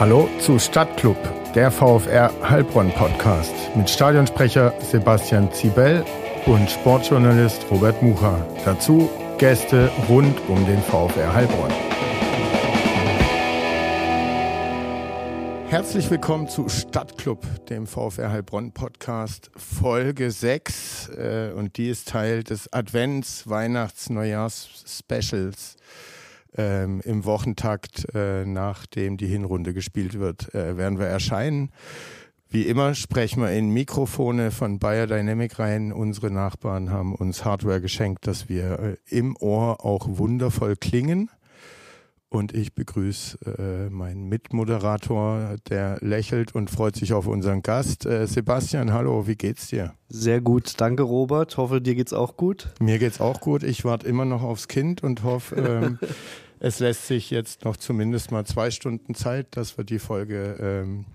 Hallo zu Stadtclub, der VfR Heilbronn Podcast mit Stadionsprecher Sebastian Zibel und Sportjournalist Robert Mucha. Dazu Gäste rund um den VfR Heilbronn. Herzlich willkommen zu Stadtclub, dem VfR Heilbronn Podcast, Folge 6. Äh, und die ist Teil des Advents-, Weihnachts-, Neujahrs-Specials ähm, im Wochentakt, äh, nachdem die Hinrunde gespielt wird, äh, werden wir erscheinen. Wie immer sprechen wir in Mikrofone von Bayer Dynamic rein. Unsere Nachbarn haben uns Hardware geschenkt, dass wir äh, im Ohr auch wundervoll klingen. Und ich begrüße äh, meinen Mitmoderator, der lächelt und freut sich auf unseren Gast. Äh, Sebastian, hallo, wie geht's dir? Sehr gut, danke Robert. Hoffe, dir geht's auch gut. Mir geht's auch gut. Ich warte immer noch aufs Kind und hoffe, ähm, es lässt sich jetzt noch zumindest mal zwei Stunden Zeit, dass wir die Folge ähm,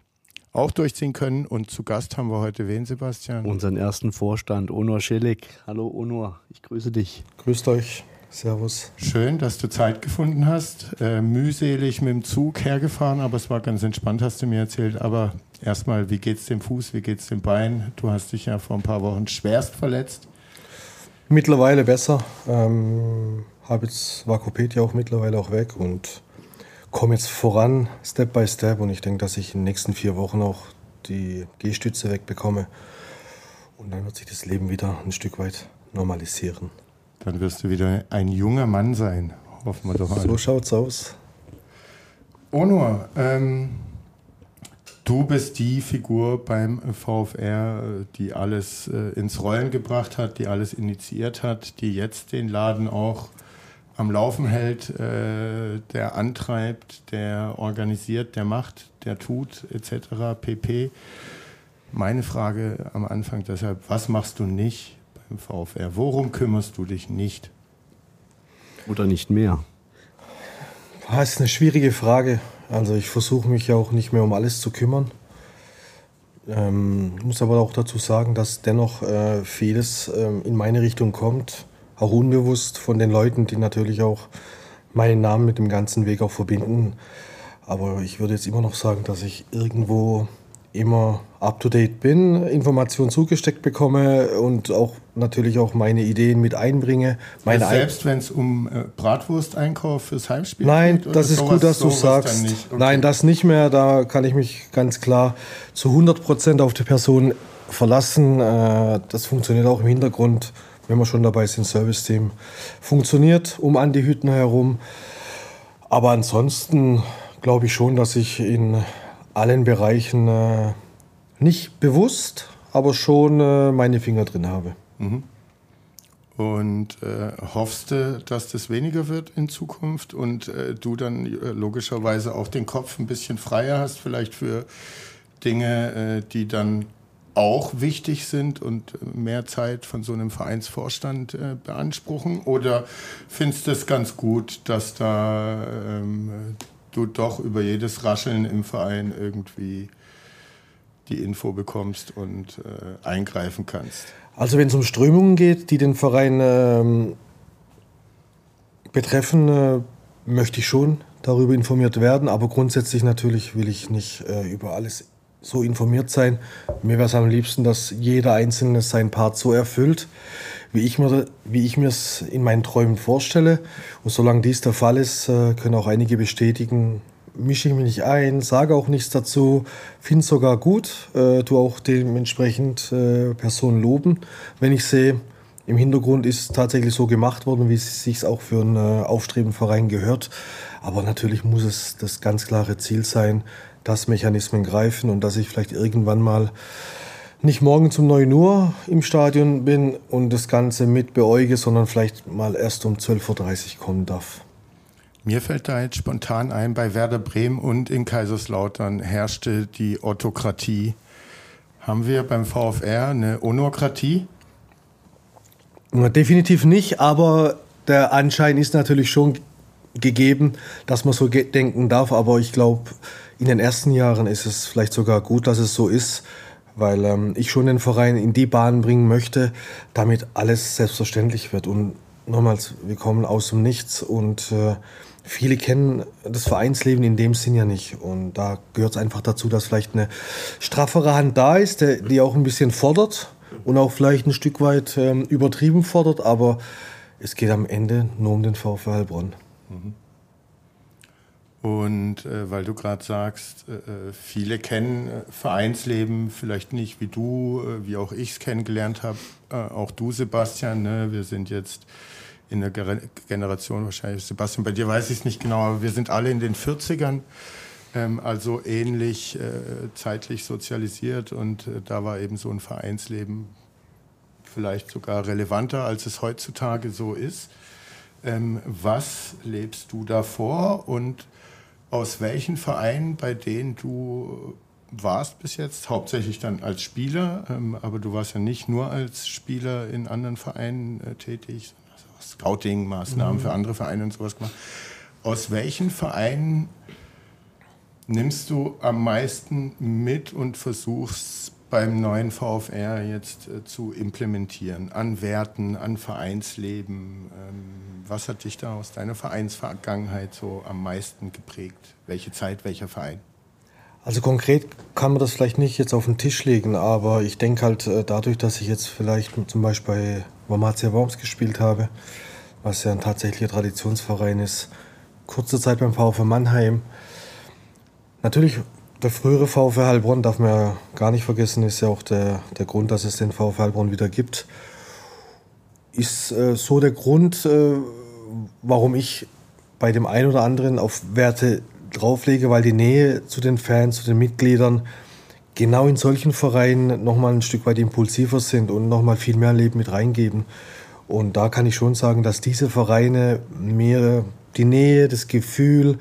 auch durchziehen können. Und zu Gast haben wir heute wen, Sebastian? Unseren ersten Vorstand, Onur Schillig. Hallo Onur, ich grüße dich. Grüßt euch. Servus. Schön, dass du Zeit gefunden hast. Äh, mühselig mit dem Zug hergefahren, aber es war ganz entspannt, hast du mir erzählt. Aber erstmal, wie geht's dem Fuß, wie geht's dem Bein? Du hast dich ja vor ein paar Wochen schwerst verletzt. Mittlerweile besser. Ähm, habe jetzt Vakopedia auch mittlerweile auch weg und komme jetzt voran, Step by Step. Und ich denke, dass ich in den nächsten vier Wochen auch die Gehstütze wegbekomme. Und dann wird sich das Leben wieder ein Stück weit normalisieren. Dann wirst du wieder ein junger Mann sein. Hoffen wir doch alle. So schaut's aus. Onur, ähm, du bist die Figur beim VfR, die alles äh, ins Rollen gebracht hat, die alles initiiert hat, die jetzt den Laden auch am Laufen hält, äh, der antreibt, der organisiert, der macht, der tut, etc. pp. Meine Frage am Anfang deshalb, was machst du nicht, im VfR? Worum kümmerst du dich nicht? Oder nicht mehr? Das ist eine schwierige Frage. Also ich versuche mich ja auch nicht mehr um alles zu kümmern. Ähm, muss aber auch dazu sagen, dass dennoch äh, vieles ähm, in meine Richtung kommt, auch unbewusst von den Leuten, die natürlich auch meinen Namen mit dem ganzen Weg auch verbinden. Aber ich würde jetzt immer noch sagen, dass ich irgendwo immer up-to-date bin, Informationen zugesteckt bekomme und auch natürlich auch meine Ideen mit einbringe. Meine also selbst wenn es um äh, Bratwursteinkauf fürs Heimspiel Nein, geht? Nein, das ist sowas, gut, dass du sagst. Okay. Nein, das nicht mehr. Da kann ich mich ganz klar zu 100 Prozent auf die Person verlassen. Äh, das funktioniert auch im Hintergrund, wenn wir schon dabei sind, Service-Team. Funktioniert um Andi Hüttner herum. Aber ansonsten glaube ich schon, dass ich in allen Bereichen äh, nicht bewusst, aber schon äh, meine Finger drin habe. Mhm. Und äh, hoffst du, dass das weniger wird in Zukunft und äh, du dann äh, logischerweise auch den Kopf ein bisschen freier hast, vielleicht für Dinge, äh, die dann auch wichtig sind und mehr Zeit von so einem Vereinsvorstand äh, beanspruchen? Oder findest du es ganz gut, dass da ähm, du doch über jedes Rascheln im Verein irgendwie die Info bekommst und äh, eingreifen kannst. Also wenn es um Strömungen geht, die den Verein ähm, betreffen, äh, möchte ich schon darüber informiert werden, aber grundsätzlich natürlich will ich nicht äh, über alles so informiert sein. Mir wäre es am liebsten, dass jeder Einzelne seinen Part so erfüllt, wie ich mir es in meinen Träumen vorstelle. Und solange dies der Fall ist, äh, können auch einige bestätigen, mische ich mich nicht ein, sage auch nichts dazu, finde es sogar gut, äh, tu auch dementsprechend äh, Personen loben, wenn ich sehe, im Hintergrund ist tatsächlich so gemacht worden, wie es sich auch für einen äh, aufstrebenden Verein gehört. Aber natürlich muss es das ganz klare Ziel sein, dass Mechanismen greifen und dass ich vielleicht irgendwann mal nicht morgen zum 9 Uhr im Stadion bin und das Ganze mit beäuge, sondern vielleicht mal erst um 12.30 Uhr kommen darf. Mir fällt da jetzt spontan ein, bei Werder Bremen und in Kaiserslautern herrschte die Autokratie. Haben wir beim VfR eine Onokratie? Definitiv nicht, aber der Anschein ist natürlich schon gegeben, dass man so denken darf. Aber ich glaube, in den ersten Jahren ist es vielleicht sogar gut, dass es so ist, weil ähm, ich schon den Verein in die Bahn bringen möchte, damit alles selbstverständlich wird. Und nochmals, wir kommen aus dem Nichts und äh, viele kennen das Vereinsleben in dem Sinn ja nicht. Und da gehört es einfach dazu, dass vielleicht eine straffere Hand da ist, die auch ein bisschen fordert und auch vielleicht ein Stück weit ähm, übertrieben fordert. Aber es geht am Ende nur um den VfL Heilbronn. Mhm. Und äh, weil du gerade sagst, äh, äh, viele kennen äh, Vereinsleben vielleicht nicht wie du, äh, wie auch ich es kennengelernt habe. Äh, auch du, Sebastian. Ne? Wir sind jetzt in der Ger Generation wahrscheinlich. Sebastian, bei dir weiß ich es nicht genau, aber wir sind alle in den 40ern. Ähm, also ähnlich zeitlich sozialisiert und da war eben so ein Vereinsleben vielleicht sogar relevanter, als es heutzutage so ist. Ähm, was lebst du davor und aus welchen Vereinen, bei denen du warst bis jetzt, hauptsächlich dann als Spieler, ähm, aber du warst ja nicht nur als Spieler in anderen Vereinen äh, tätig, also Scouting-Maßnahmen mhm. für andere Vereine und sowas gemacht. Aus welchen Vereinen nimmst du am meisten mit und versuchst beim neuen VfR jetzt äh, zu implementieren? An Werten, an Vereinsleben? Ähm, was hat dich da aus deiner Vereinsvergangenheit so am meisten geprägt? Welche Zeit, welcher Verein? Also konkret kann man das vielleicht nicht jetzt auf den Tisch legen, aber ich denke halt äh, dadurch, dass ich jetzt vielleicht zum Beispiel bei Wormatia Worms gespielt habe, was ja ein tatsächlicher Traditionsverein ist, kurze Zeit beim VfL Mannheim. Natürlich, der frühere VfL Heilbronn darf man ja gar nicht vergessen, ist ja auch der, der Grund, dass es den VfL Heilbronn wieder gibt ist äh, so der Grund, äh, warum ich bei dem einen oder anderen auf Werte drauflege, weil die Nähe zu den Fans, zu den Mitgliedern genau in solchen Vereinen nochmal ein Stück weit impulsiver sind und nochmal viel mehr Leben mit reingeben. Und da kann ich schon sagen, dass diese Vereine mir die Nähe, das Gefühl,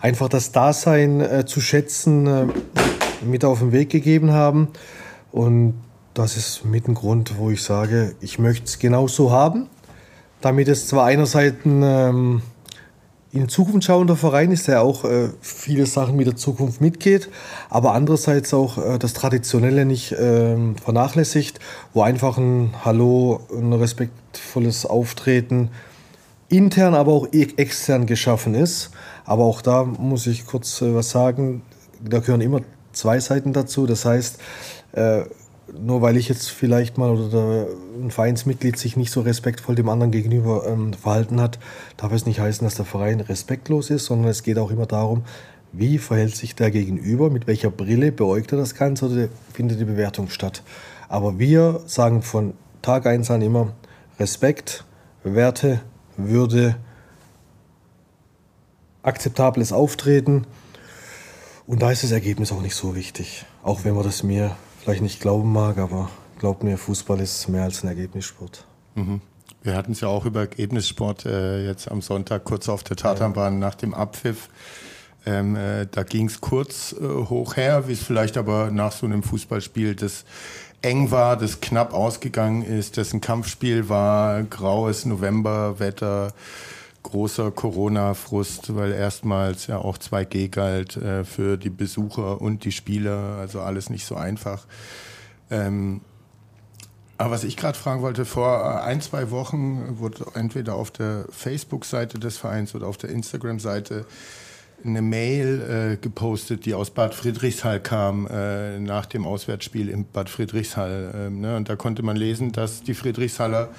einfach das Dasein äh, zu schätzen, äh, mit auf den Weg gegeben haben. Und das ist mit ein Grund, wo ich sage, ich möchte es genau so haben, damit es zwar einerseits ein ähm, in Zukunft schauender Verein ist, der auch äh, viele Sachen mit der Zukunft mitgeht, aber andererseits auch äh, das Traditionelle nicht äh, vernachlässigt, wo einfach ein Hallo, ein respektvolles Auftreten intern, aber auch e-, extern geschaffen ist. Aber auch da muss ich kurz äh, was sagen, da gehören immer zwei Seiten dazu. Das heißt, äh, nur weil ich jetzt vielleicht mal oder ein Vereinsmitglied sich nicht so respektvoll dem anderen gegenüber ähm, verhalten hat, darf es nicht heißen, dass der Verein respektlos ist, sondern es geht auch immer darum, wie verhält sich der Gegenüber, mit welcher Brille beäugt er das Ganze oder findet die Bewertung statt. Aber wir sagen von Tag 1 an immer Respekt, Werte, Würde, akzeptables Auftreten. Und da ist das Ergebnis auch nicht so wichtig, auch wenn man das mir vielleicht nicht glauben mag, aber glaubt mir, Fußball ist mehr als ein Ergebnissport. Mhm. Wir hatten es ja auch über Ergebnissport äh, jetzt am Sonntag kurz auf der Tatanbahn ja. nach dem Abpfiff. Ähm, äh, da ging es kurz äh, hoch her, wie es vielleicht aber nach so einem Fußballspiel das eng war, das knapp ausgegangen ist, das ein Kampfspiel war, graues Novemberwetter, großer Corona-Frust, weil erstmals ja auch 2G galt äh, für die Besucher und die Spieler, also alles nicht so einfach. Ähm, aber was ich gerade fragen wollte, vor ein, zwei Wochen wurde entweder auf der Facebook-Seite des Vereins oder auf der Instagram-Seite eine Mail äh, gepostet, die aus Bad Friedrichshall kam, äh, nach dem Auswärtsspiel in Bad Friedrichshall. Ähm, ne? Und da konnte man lesen, dass die Friedrichshaller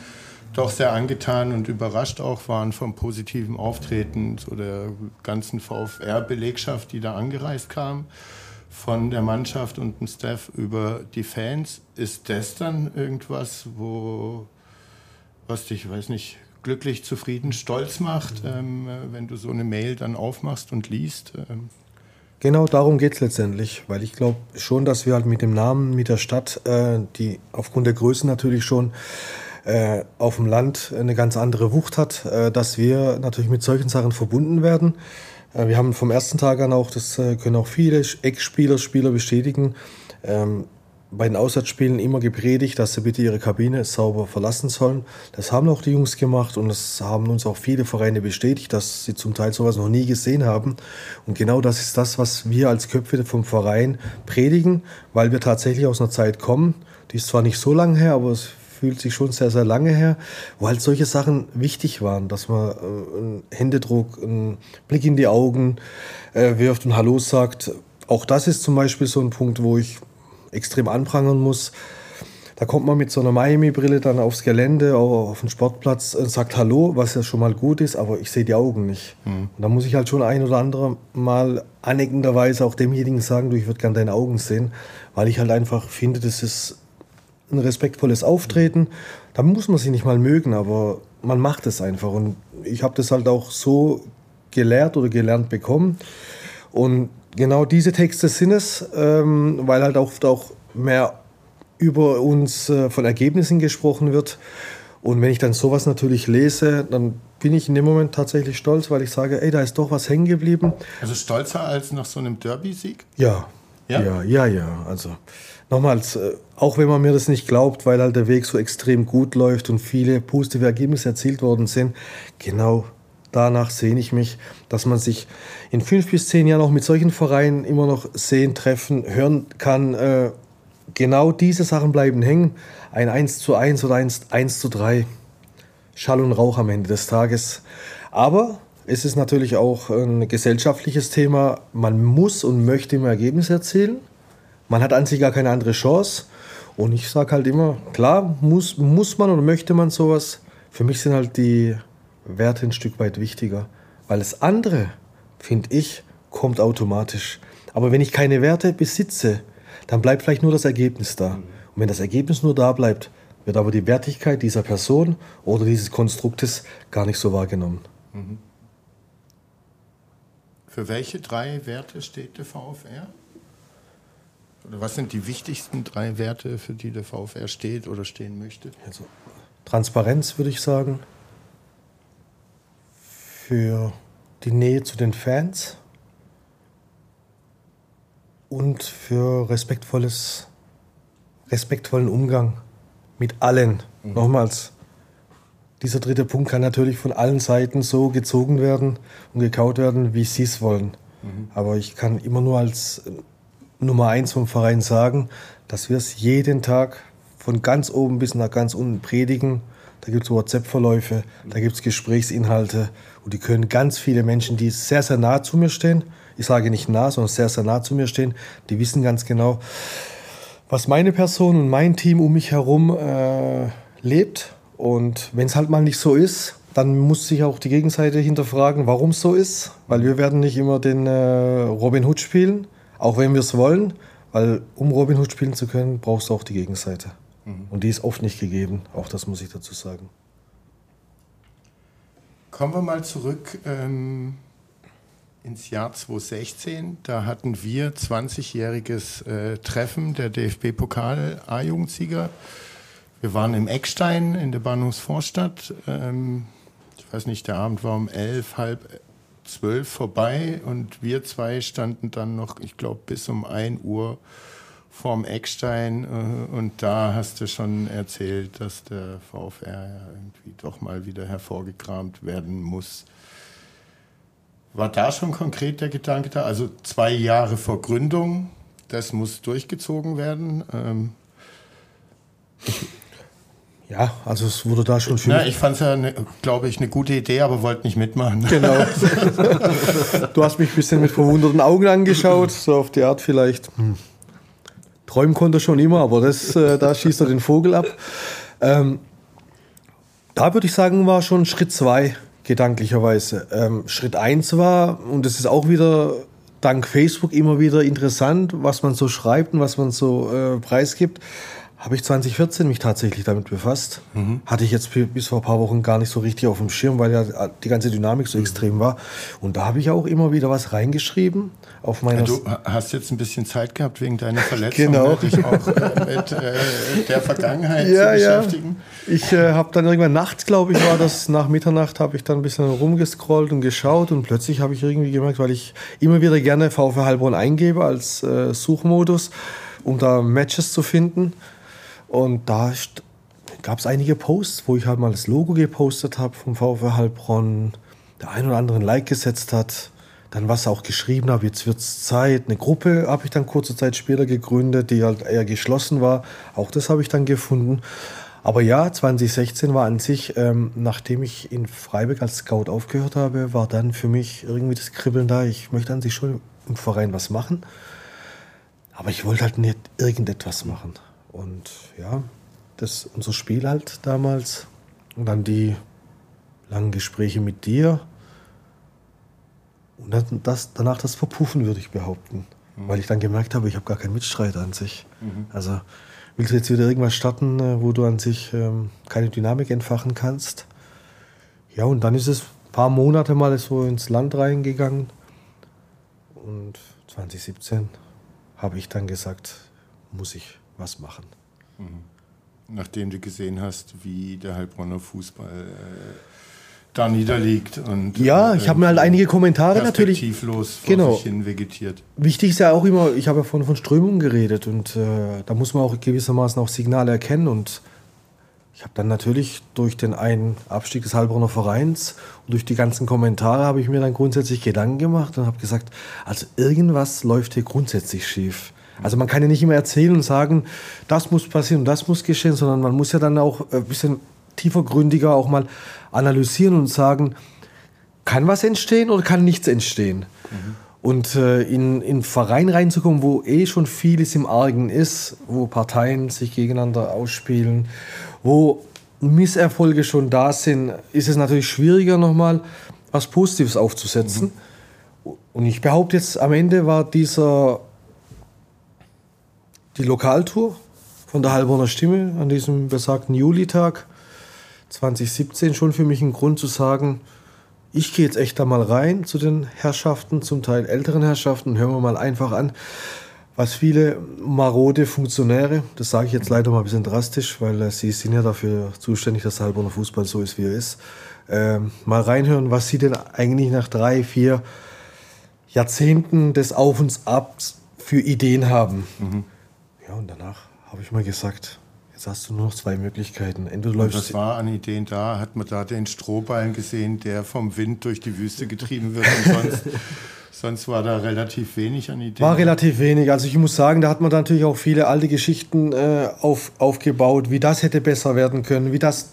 doch sehr angetan und überrascht auch waren vom positiven Auftreten so der ganzen VfR-Belegschaft, die da angereist kam, von der Mannschaft und dem Staff über die Fans. Ist das dann irgendwas, wo was dich, weiß nicht, glücklich, zufrieden, stolz macht, ähm, wenn du so eine Mail dann aufmachst und liest? Ähm? Genau darum geht es letztendlich, weil ich glaube schon, dass wir halt mit dem Namen, mit der Stadt, äh, die aufgrund der Größe natürlich schon äh, auf dem Land eine ganz andere Wucht hat, äh, dass wir natürlich mit solchen Sachen verbunden werden. Äh, wir haben vom ersten Tag an auch, das äh, können auch viele Ex-Spieler, Spieler bestätigen, ähm, bei den Auswärtsspielen immer gepredigt, dass sie bitte ihre Kabine sauber verlassen sollen. Das haben auch die Jungs gemacht und das haben uns auch viele Vereine bestätigt, dass sie zum Teil sowas noch nie gesehen haben. Und genau das ist das, was wir als Köpfe vom Verein predigen, weil wir tatsächlich aus einer Zeit kommen, die ist zwar nicht so lange her, aber fühlt sich schon sehr, sehr lange her, wo halt solche Sachen wichtig waren, dass man äh, einen Händedruck, einen Blick in die Augen äh, wirft und Hallo sagt. Auch das ist zum Beispiel so ein Punkt, wo ich extrem anprangern muss. Da kommt man mit so einer Miami-Brille dann aufs Gelände, auf den Sportplatz und sagt Hallo, was ja schon mal gut ist, aber ich sehe die Augen nicht. Mhm. Und da muss ich halt schon ein oder andere Mal aneckenderweise auch demjenigen sagen, du, ich würde gerne deine Augen sehen, weil ich halt einfach finde, das ist ein respektvolles Auftreten. Da muss man sich nicht mal mögen, aber man macht es einfach. Und ich habe das halt auch so gelehrt oder gelernt bekommen. Und genau diese Texte sind es, ähm, weil halt oft auch mehr über uns äh, von Ergebnissen gesprochen wird. Und wenn ich dann sowas natürlich lese, dann bin ich in dem Moment tatsächlich stolz, weil ich sage, ey, da ist doch was hängen geblieben. Also stolzer als nach so einem Derby-Sieg? Ja. ja. Ja, ja, ja. Also nochmals, äh, auch wenn man mir das nicht glaubt, weil halt der Weg so extrem gut läuft und viele positive Ergebnisse erzielt worden sind, genau danach sehne ich mich, dass man sich in fünf bis zehn Jahren auch mit solchen Vereinen immer noch sehen, treffen, hören kann. Äh, genau diese Sachen bleiben hängen. Ein 1 zu 1 oder ein 1 zu 3. Schall und Rauch am Ende des Tages. Aber es ist natürlich auch ein gesellschaftliches Thema. Man muss und möchte immer Ergebnisse erzielen. Man hat an sich gar keine andere Chance. Und ich sage halt immer, klar, muss, muss man oder möchte man sowas. Für mich sind halt die Werte ein Stück weit wichtiger. Weil das andere, finde ich, kommt automatisch. Aber wenn ich keine Werte besitze, dann bleibt vielleicht nur das Ergebnis da. Und wenn das Ergebnis nur da bleibt, wird aber die Wertigkeit dieser Person oder dieses Konstruktes gar nicht so wahrgenommen. Mhm. Für welche drei Werte steht der VfR? Was sind die wichtigsten drei Werte, für die der VfR steht oder stehen möchte? Also Transparenz würde ich sagen. Für die Nähe zu den Fans und für respektvolles, respektvollen Umgang mit allen. Mhm. Nochmals, dieser dritte Punkt kann natürlich von allen Seiten so gezogen werden und gekaut werden, wie sie es wollen. Mhm. Aber ich kann immer nur als Nummer eins vom Verein sagen, dass wir es jeden Tag von ganz oben bis nach ganz unten predigen. Da gibt es WhatsApp-Verläufe, da gibt es Gesprächsinhalte und die können ganz viele Menschen, die sehr, sehr nah zu mir stehen, ich sage nicht nah, sondern sehr, sehr nah zu mir stehen, die wissen ganz genau, was meine Person und mein Team um mich herum äh, lebt. Und wenn es halt mal nicht so ist, dann muss sich auch die Gegenseite hinterfragen, warum es so ist. Weil wir werden nicht immer den äh, Robin Hood spielen, auch wenn wir es wollen. Weil um Robin Hood spielen zu können, brauchst du auch die Gegenseite. Mhm. Und die ist oft nicht gegeben, auch das muss ich dazu sagen. Kommen wir mal zurück ähm, ins Jahr 2016. Da hatten wir 20-jähriges äh, Treffen der DFB-Pokal A-Jugendsieger. Wir waren im Eckstein in der Bahnhofsvorstadt. Ähm, ich weiß nicht, der Abend war um elf, halb zwölf vorbei und wir zwei standen dann noch, ich glaube, bis um ein Uhr vorm Eckstein äh, und da hast du schon erzählt, dass der VfR ja irgendwie doch mal wieder hervorgekramt werden muss. War da schon konkret der Gedanke da? Also zwei Jahre vor Gründung, das muss durchgezogen werden. Ähm ja, also es wurde da schon viel. Na, ich fand es ja, ne, glaube ich, eine gute Idee, aber wollte nicht mitmachen. Genau. du hast mich ein bisschen mit verwunderten Augen angeschaut, so auf die Art vielleicht. Hm. Träumen konnte er schon immer, aber das, äh, da schießt er den Vogel ab. Ähm, da würde ich sagen, war schon Schritt zwei gedanklicherweise. Ähm, Schritt 1 war, und das ist auch wieder dank Facebook immer wieder interessant, was man so schreibt und was man so äh, preisgibt habe ich 2014 mich tatsächlich damit befasst. Mhm. Hatte ich jetzt bis vor ein paar Wochen gar nicht so richtig auf dem Schirm, weil ja die ganze Dynamik so mhm. extrem war. Und da habe ich auch immer wieder was reingeschrieben auf meiner. Du hast jetzt ein bisschen Zeit gehabt wegen deiner Verletzung, genau. dich auch äh, mit äh, der Vergangenheit ja, zu beschäftigen. Ja. Ich äh, habe dann irgendwann nachts, glaube ich, war das nach Mitternacht, habe ich dann ein bisschen rumgescrollt und geschaut und plötzlich habe ich irgendwie gemerkt, weil ich immer wieder gerne VfL Heilbronn eingebe als äh, Suchmodus, um da Matches zu finden und da gab es einige Posts, wo ich halt mal das Logo gepostet habe vom VfR Heilbronn, der ein oder andere ein Like gesetzt hat, dann was auch geschrieben habe, jetzt wird es Zeit. Eine Gruppe habe ich dann kurze Zeit später gegründet, die halt eher geschlossen war. Auch das habe ich dann gefunden. Aber ja, 2016 war an sich, ähm, nachdem ich in Freiburg als Scout aufgehört habe, war dann für mich irgendwie das Kribbeln da. Ich möchte an sich schon im Verein was machen. Aber ich wollte halt nicht irgendetwas machen. Und ja, das unser Spiel halt damals. Und dann die langen Gespräche mit dir. Und dann das, danach das Verpuffen, würde ich behaupten. Mhm. Weil ich dann gemerkt habe, ich habe gar keinen Mitstreiter an sich. Mhm. Also willst du jetzt wieder irgendwas starten, äh, wo du an sich ähm, keine Dynamik entfachen kannst? Ja, und dann ist es ein paar Monate mal so ins Land reingegangen. Und 2017 habe ich dann gesagt, muss ich was machen. Mhm. Nachdem du gesehen hast, wie der Heilbronner Fußball äh, da niederliegt. Und, ja, ich habe mir halt einige Kommentare natürlich. Vor genau. sich hin vegetiert. Wichtig ist ja auch immer, ich habe ja von, von Strömungen geredet und äh, da muss man auch gewissermaßen auch Signale erkennen und ich habe dann natürlich durch den einen Abstieg des Heilbronner Vereins und durch die ganzen Kommentare habe ich mir dann grundsätzlich Gedanken gemacht und habe gesagt, also irgendwas läuft hier grundsätzlich schief. Also man kann ja nicht immer erzählen und sagen, das muss passieren und das muss geschehen, sondern man muss ja dann auch ein bisschen tiefergründiger auch mal analysieren und sagen, kann was entstehen oder kann nichts entstehen? Mhm. Und äh, in, in Verein reinzukommen, wo eh schon vieles im Argen ist, wo Parteien sich gegeneinander ausspielen, wo Misserfolge schon da sind, ist es natürlich schwieriger, nochmal was Positives aufzusetzen. Mhm. Und ich behaupte jetzt, am Ende war dieser die Lokaltour von der Heilbronner Stimme an diesem besagten Julitag 2017 schon für mich ein Grund zu sagen, ich gehe jetzt echt da mal rein zu den Herrschaften, zum Teil älteren Herrschaften, hören wir mal einfach an, was viele marode Funktionäre, das sage ich jetzt leider mal ein bisschen drastisch, weil äh, sie sind ja dafür zuständig, dass Heilbronner Fußball so ist, wie er ist, äh, mal reinhören, was sie denn eigentlich nach drei, vier Jahrzehnten des Auf und Abs für Ideen haben. Mhm. Und danach habe ich mal gesagt, Jetzt hast du nur noch zwei Möglichkeiten. Entweder läufst Was war an Ideen da? Hat man da den Strohballen gesehen, der vom Wind durch die Wüste getrieben wird und sonst, sonst war da relativ wenig an Ideen? War relativ wenig. Also ich muss sagen, da hat man natürlich auch viele alte Geschichten äh, auf, aufgebaut, wie das hätte besser werden können, wie das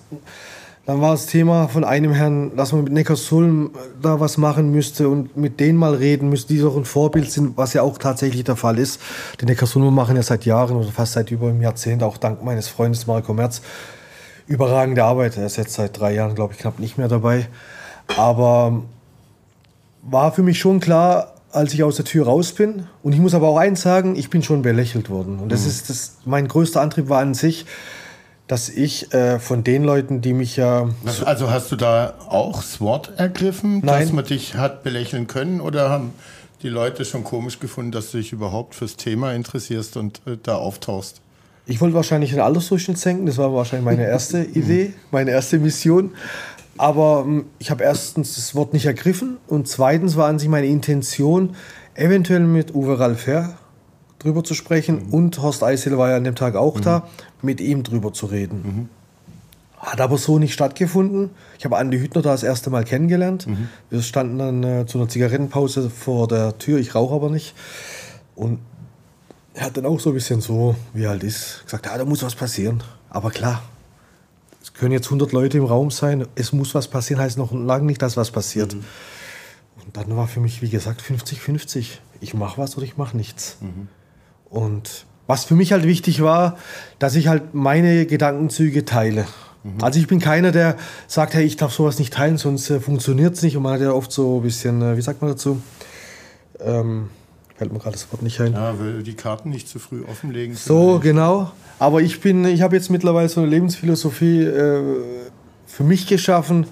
dann war das Thema von einem Herrn, dass man mit Neckarsulm da was machen müsste und mit denen mal reden müsste, die doch ein Vorbild sind, was ja auch tatsächlich der Fall ist. Die Neckarsulm machen ja seit Jahren oder fast seit über einem Jahrzehnt, auch dank meines Freundes Marco Merz, überragende Arbeit. Er ist jetzt seit drei Jahren, glaube ich, knapp nicht mehr dabei. Aber war für mich schon klar, als ich aus der Tür raus bin. Und ich muss aber auch eins sagen, ich bin schon belächelt worden. Und das mhm. ist das, mein größter Antrieb war an sich, dass ich äh, von den Leuten, die mich ja. Also hast du da auch das Wort ergriffen, Nein. dass man dich hat belächeln können oder haben die Leute schon komisch gefunden, dass du dich überhaupt fürs Thema interessierst und äh, da auftauchst? Ich wollte wahrscheinlich den Altersdurchschnitt senken, das war wahrscheinlich meine erste Idee, meine erste Mission. Aber ähm, ich habe erstens das Wort nicht ergriffen und zweitens war an sich meine Intention, eventuell mit Uwe Ralfer drüber zu sprechen. Mhm. Und Horst Eisel war ja an dem Tag auch mhm. da, mit ihm drüber zu reden. Mhm. Hat aber so nicht stattgefunden. Ich habe Andi Hüttner da das erste Mal kennengelernt. Mhm. Wir standen dann äh, zu einer Zigarettenpause vor der Tür. Ich rauche aber nicht. Und er hat dann auch so ein bisschen so, wie er halt ist, gesagt, ja, da muss was passieren. Aber klar, es können jetzt 100 Leute im Raum sein. Es muss was passieren, heißt noch lange nicht, dass was passiert. Mhm. Und dann war für mich, wie gesagt, 50-50. Ich mache was oder ich mache nichts. Mhm. Und was für mich halt wichtig war, dass ich halt meine Gedankenzüge teile. Mhm. Also ich bin keiner, der sagt, hey, ich darf sowas nicht teilen, sonst äh, funktioniert es nicht. Und man hat ja oft so ein bisschen, äh, wie sagt man dazu? Ähm, fällt mir gerade das Wort nicht ein. Ja, will die Karten nicht zu früh offenlegen. So, genau. Aber ich bin, ich habe jetzt mittlerweile so eine Lebensphilosophie äh, für mich geschaffen.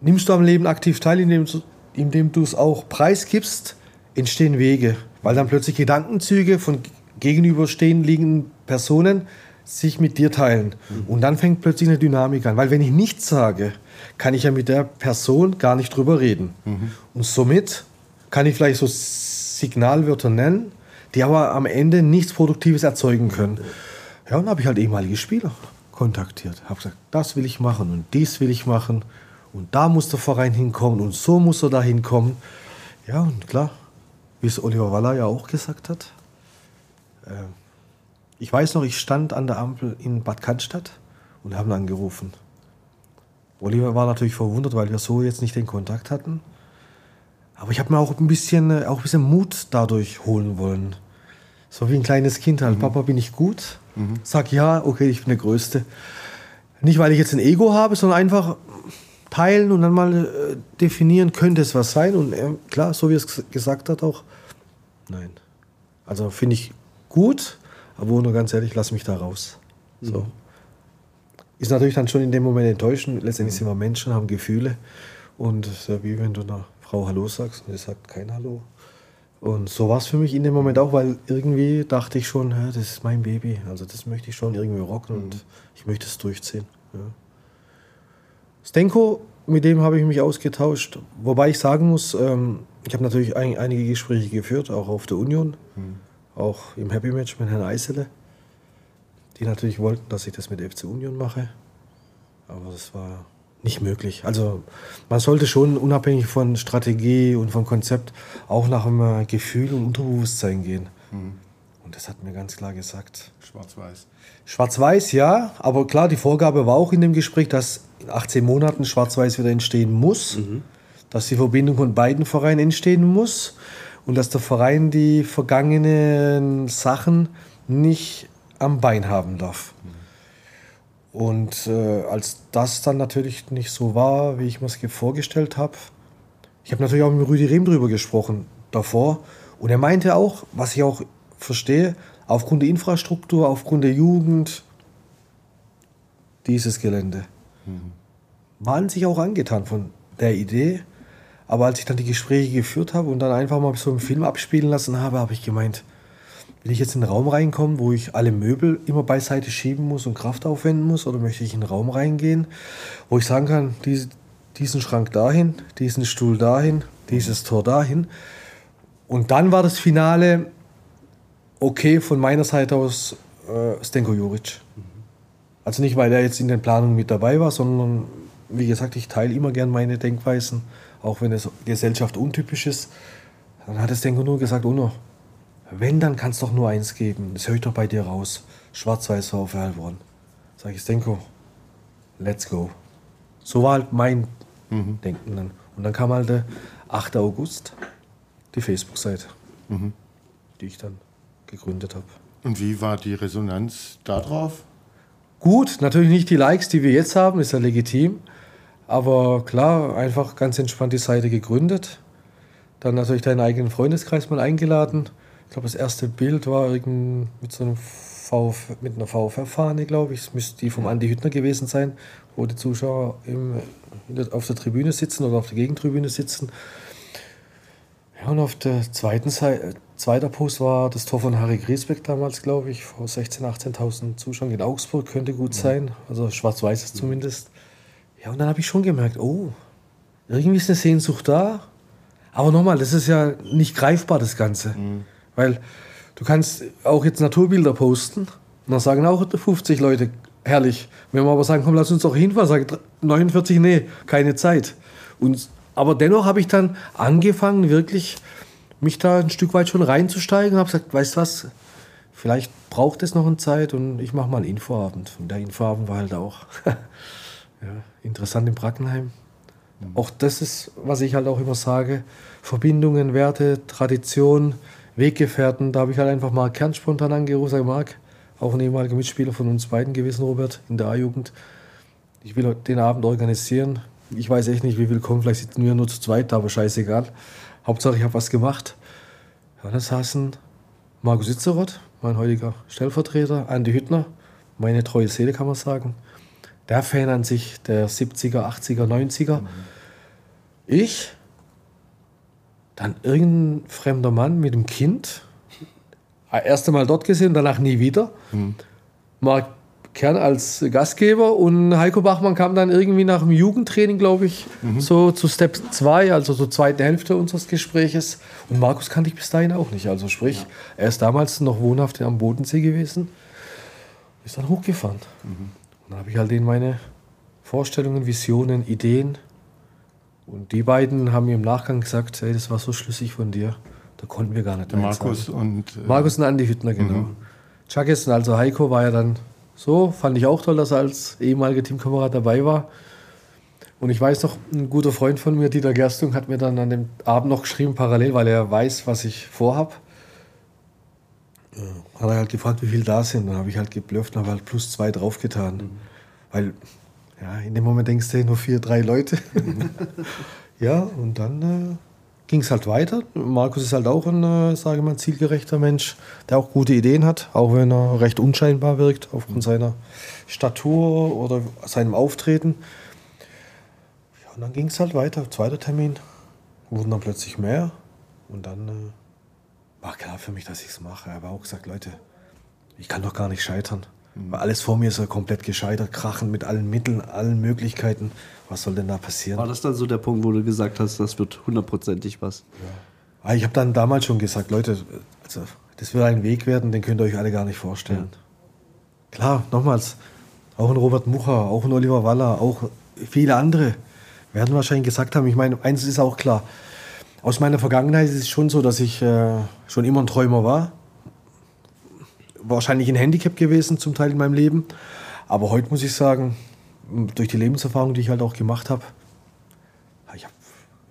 Nimmst du am Leben aktiv teil, indem, indem du es auch preisgibst, entstehen Wege weil dann plötzlich Gedankenzüge von gegenüberstehenden Personen sich mit dir teilen. Mhm. Und dann fängt plötzlich eine Dynamik an. Weil wenn ich nichts sage, kann ich ja mit der Person gar nicht drüber reden. Mhm. Und somit kann ich vielleicht so Signalwörter nennen, die aber am Ende nichts Produktives erzeugen können. Ja, und dann habe ich halt ehemalige Spieler kontaktiert. Habe gesagt, das will ich machen und dies will ich machen. Und da muss der Verein hinkommen und so muss er da hinkommen. Ja, und klar, wie es Oliver Waller ja auch gesagt hat. Äh, Ich weiß noch, ich stand an der Ampel in Bad Cannstatt und haben angerufen. Oliver war natürlich verwundert, weil wir so jetzt nicht den Kontakt hatten. Aber ich habe mir auch ein bisschen, äh, auch ein bisschen Mut dadurch holen wollen. So wie ein kleines Kind halt. Mhm. Papa, bin ich gut? Mhm. Sag ja, okay, ich bin der Größte. Nicht, weil ich jetzt ein Ego habe, sondern einfach teilen und dann mal äh, definieren, könnte es was sein. Und äh, klar, so wie es gesagt hat, auch nein. Also finde ich gut, aber nur ganz ehrlich, lass mich da raus. So. Mhm. Ist natürlich dann schon in dem Moment enttäuschend. Letztendlich sind wir Menschen, haben Gefühle. Und es ist ja wie wenn du einer Frau Hallo sagst und sie sagt kein Hallo. Und so war es für mich in dem Moment auch, weil irgendwie dachte ich schon, das ist mein Baby. Also das möchte ich schon irgendwie rocken und mhm. ich möchte es durchziehen. Ja. Stenko, mit dem habe ich mich ausgetauscht. Wobei ich sagen muss, ähm, ich habe natürlich ein, einige Gespräche geführt, auch auf der Union, mhm. auch im Happy Match mit Herrn Eisele die natürlich wollten, dass ich das mit FC Union mache. Aber das war nicht möglich. Also man sollte schon unabhängig von Strategie und vom Konzept auch nach einem Gefühl und Unterbewusstsein gehen. Mhm. Und das hat mir ganz klar gesagt. Schwarz-Weiß. Schwarz-Weiß, ja. Aber klar, die Vorgabe war auch in dem Gespräch, dass in 18 Monaten Schwarz-Weiß wieder entstehen muss. Mhm. Dass die Verbindung von beiden Vereinen entstehen muss. Und dass der Verein die vergangenen Sachen nicht am Bein haben darf. Und äh, als das dann natürlich nicht so war, wie ich mir es vorgestellt habe, ich habe natürlich auch mit Rüdi Rehm drüber gesprochen davor. Und er meinte auch, was ich auch verstehe, aufgrund der Infrastruktur, aufgrund der Jugend, dieses Gelände. Mhm. Waren sich auch angetan von der Idee. Aber als ich dann die Gespräche geführt habe und dann einfach mal so einen Film abspielen lassen habe, habe ich gemeint, Will ich jetzt in einen Raum reinkommen, wo ich alle Möbel immer beiseite schieben muss und Kraft aufwenden muss? Oder möchte ich in einen Raum reingehen, wo ich sagen kann, diese, diesen Schrank dahin, diesen Stuhl dahin, dieses Tor dahin? Und dann war das Finale okay von meiner Seite aus äh, Stenko Juric. Also nicht, weil er jetzt in den Planungen mit dabei war, sondern wie gesagt, ich teile immer gern meine Denkweisen, auch wenn es Gesellschaft untypisch ist. Dann hat es Stenko nur gesagt, Uno, wenn, dann kann es doch nur eins geben. Das höre ich doch bei dir raus. Schwarz-Weiß auf Heilbronn. Sag ich, Stenko, let's go. So war halt mein mhm. Denken dann. Und dann kam halt der 8. August, die Facebook-Seite, mhm. die ich dann gegründet habe. Und wie war die Resonanz darauf? Gut, natürlich nicht die Likes, die wir jetzt haben, ist ja legitim. Aber klar, einfach ganz entspannt die Seite gegründet. Dann natürlich deinen eigenen Freundeskreis mal eingeladen. Ich glaube, das erste Bild war mit so einem VF, mit einer VfR-Fahne, glaube ich. Es müsste die vom Andi Hüttner gewesen sein, wo die Zuschauer im, auf der Tribüne sitzen oder auf der Gegentribüne sitzen. Ja, und auf der zweiten Seite, zweiter Post war das Tor von Harry Griesbeck damals, glaube ich, vor 16.000, 18.000 Zuschauern in Augsburg, könnte gut sein. Also schwarz-weiß zumindest. Ja, und dann habe ich schon gemerkt, oh, irgendwie ist eine Sehnsucht da. Aber nochmal, das ist ja nicht greifbar, das Ganze. Mhm. Weil du kannst auch jetzt Naturbilder posten und dann sagen auch 50 Leute, herrlich. Wenn wir aber sagen, komm, lass uns doch hinfahren, sage 49, nee, keine Zeit. Und, aber dennoch habe ich dann angefangen, wirklich mich da ein Stück weit schon reinzusteigen habe gesagt, weißt du was, vielleicht braucht es noch eine Zeit und ich mache mal einen Infoabend. Und der Infoabend war halt auch ja, interessant in Brackenheim. Mhm. Auch das ist, was ich halt auch immer sage, Verbindungen, Werte, Tradition, Weggefährten. Da habe ich halt einfach mal kernspontan angerufen, sage Marc, auch ein ehemaliger Mitspieler von uns beiden gewesen, Robert, in der A-Jugend. Ich will den Abend organisieren. Ich weiß echt nicht, wie viel kommen. Vielleicht sitzen wir nur zu zweit, aber scheißegal. Hauptsache, ich habe was gemacht. Ja, da saßen Markus Sitzeroth, mein heutiger Stellvertreter, Andi Hüttner, meine treue Seele, kann man sagen. Der Fan an sich, der 70er, 80er, 90er. Mhm. Ich, dann irgendein fremder Mann mit einem Kind. Erst einmal dort gesehen, danach nie wieder. Mhm. Marc Kern als Gastgeber und Heiko Bachmann kam dann irgendwie nach dem Jugendtraining, glaube ich, mhm. so zu Step 2, also zur zweiten Hälfte unseres Gespräches. Und Markus kannte ich bis dahin auch nicht. Also sprich, ja. er ist damals noch wohnhaft am Bodensee gewesen, ist dann hochgefahren. Mhm. Und dann habe ich halt in meine Vorstellungen, Visionen, Ideen und die beiden haben mir im Nachgang gesagt, hey, das war so schlüssig von dir. Da konnten wir gar nicht Markus und äh Markus und Andi Hüttner, genau. Mhm. Chuckison, also Heiko, war ja dann so. Fand ich auch toll, dass er als ehemaliger Teamkamerad dabei war. Und ich weiß noch, ein guter Freund von mir, Dieter Gerstung, hat mir dann an dem Abend noch geschrieben, parallel, weil er weiß, was ich vorhab. Hat er halt gefragt, wie viel da sind. Dann habe ich halt geblufft und habe halt plus zwei draufgetan. Mhm. Weil, ja, in dem Moment denkst du, nur vier, drei Leute. ja, und dann äh, ging es halt weiter. Markus ist halt auch ein, äh, sage mal, zielgerechter Mensch, der auch gute Ideen hat, auch wenn er recht unscheinbar wirkt aufgrund seiner Statur oder seinem Auftreten. Ja, und dann ging es halt weiter. Zweiter Termin wurden dann plötzlich mehr und dann äh, war klar für mich, dass ich es mache. Er hat auch gesagt, Leute, ich kann doch gar nicht scheitern. Alles vor mir ist ja komplett gescheitert, krachen mit allen Mitteln, allen Möglichkeiten. Was soll denn da passieren? War das dann so der Punkt, wo du gesagt hast, das wird hundertprozentig was? Ja. Ah, ich habe dann damals schon gesagt, Leute, also, das wird ein Weg werden, den könnt ihr euch alle gar nicht vorstellen. Ja. Klar, nochmals, auch ein Robert Mucher, auch ein Oliver Waller, auch viele andere werden wahrscheinlich gesagt haben, ich meine, eins ist auch klar, aus meiner Vergangenheit ist es schon so, dass ich äh, schon immer ein Träumer war wahrscheinlich ein Handicap gewesen zum Teil in meinem Leben. Aber heute muss ich sagen, durch die Lebenserfahrung, die ich halt auch gemacht habe, ich habe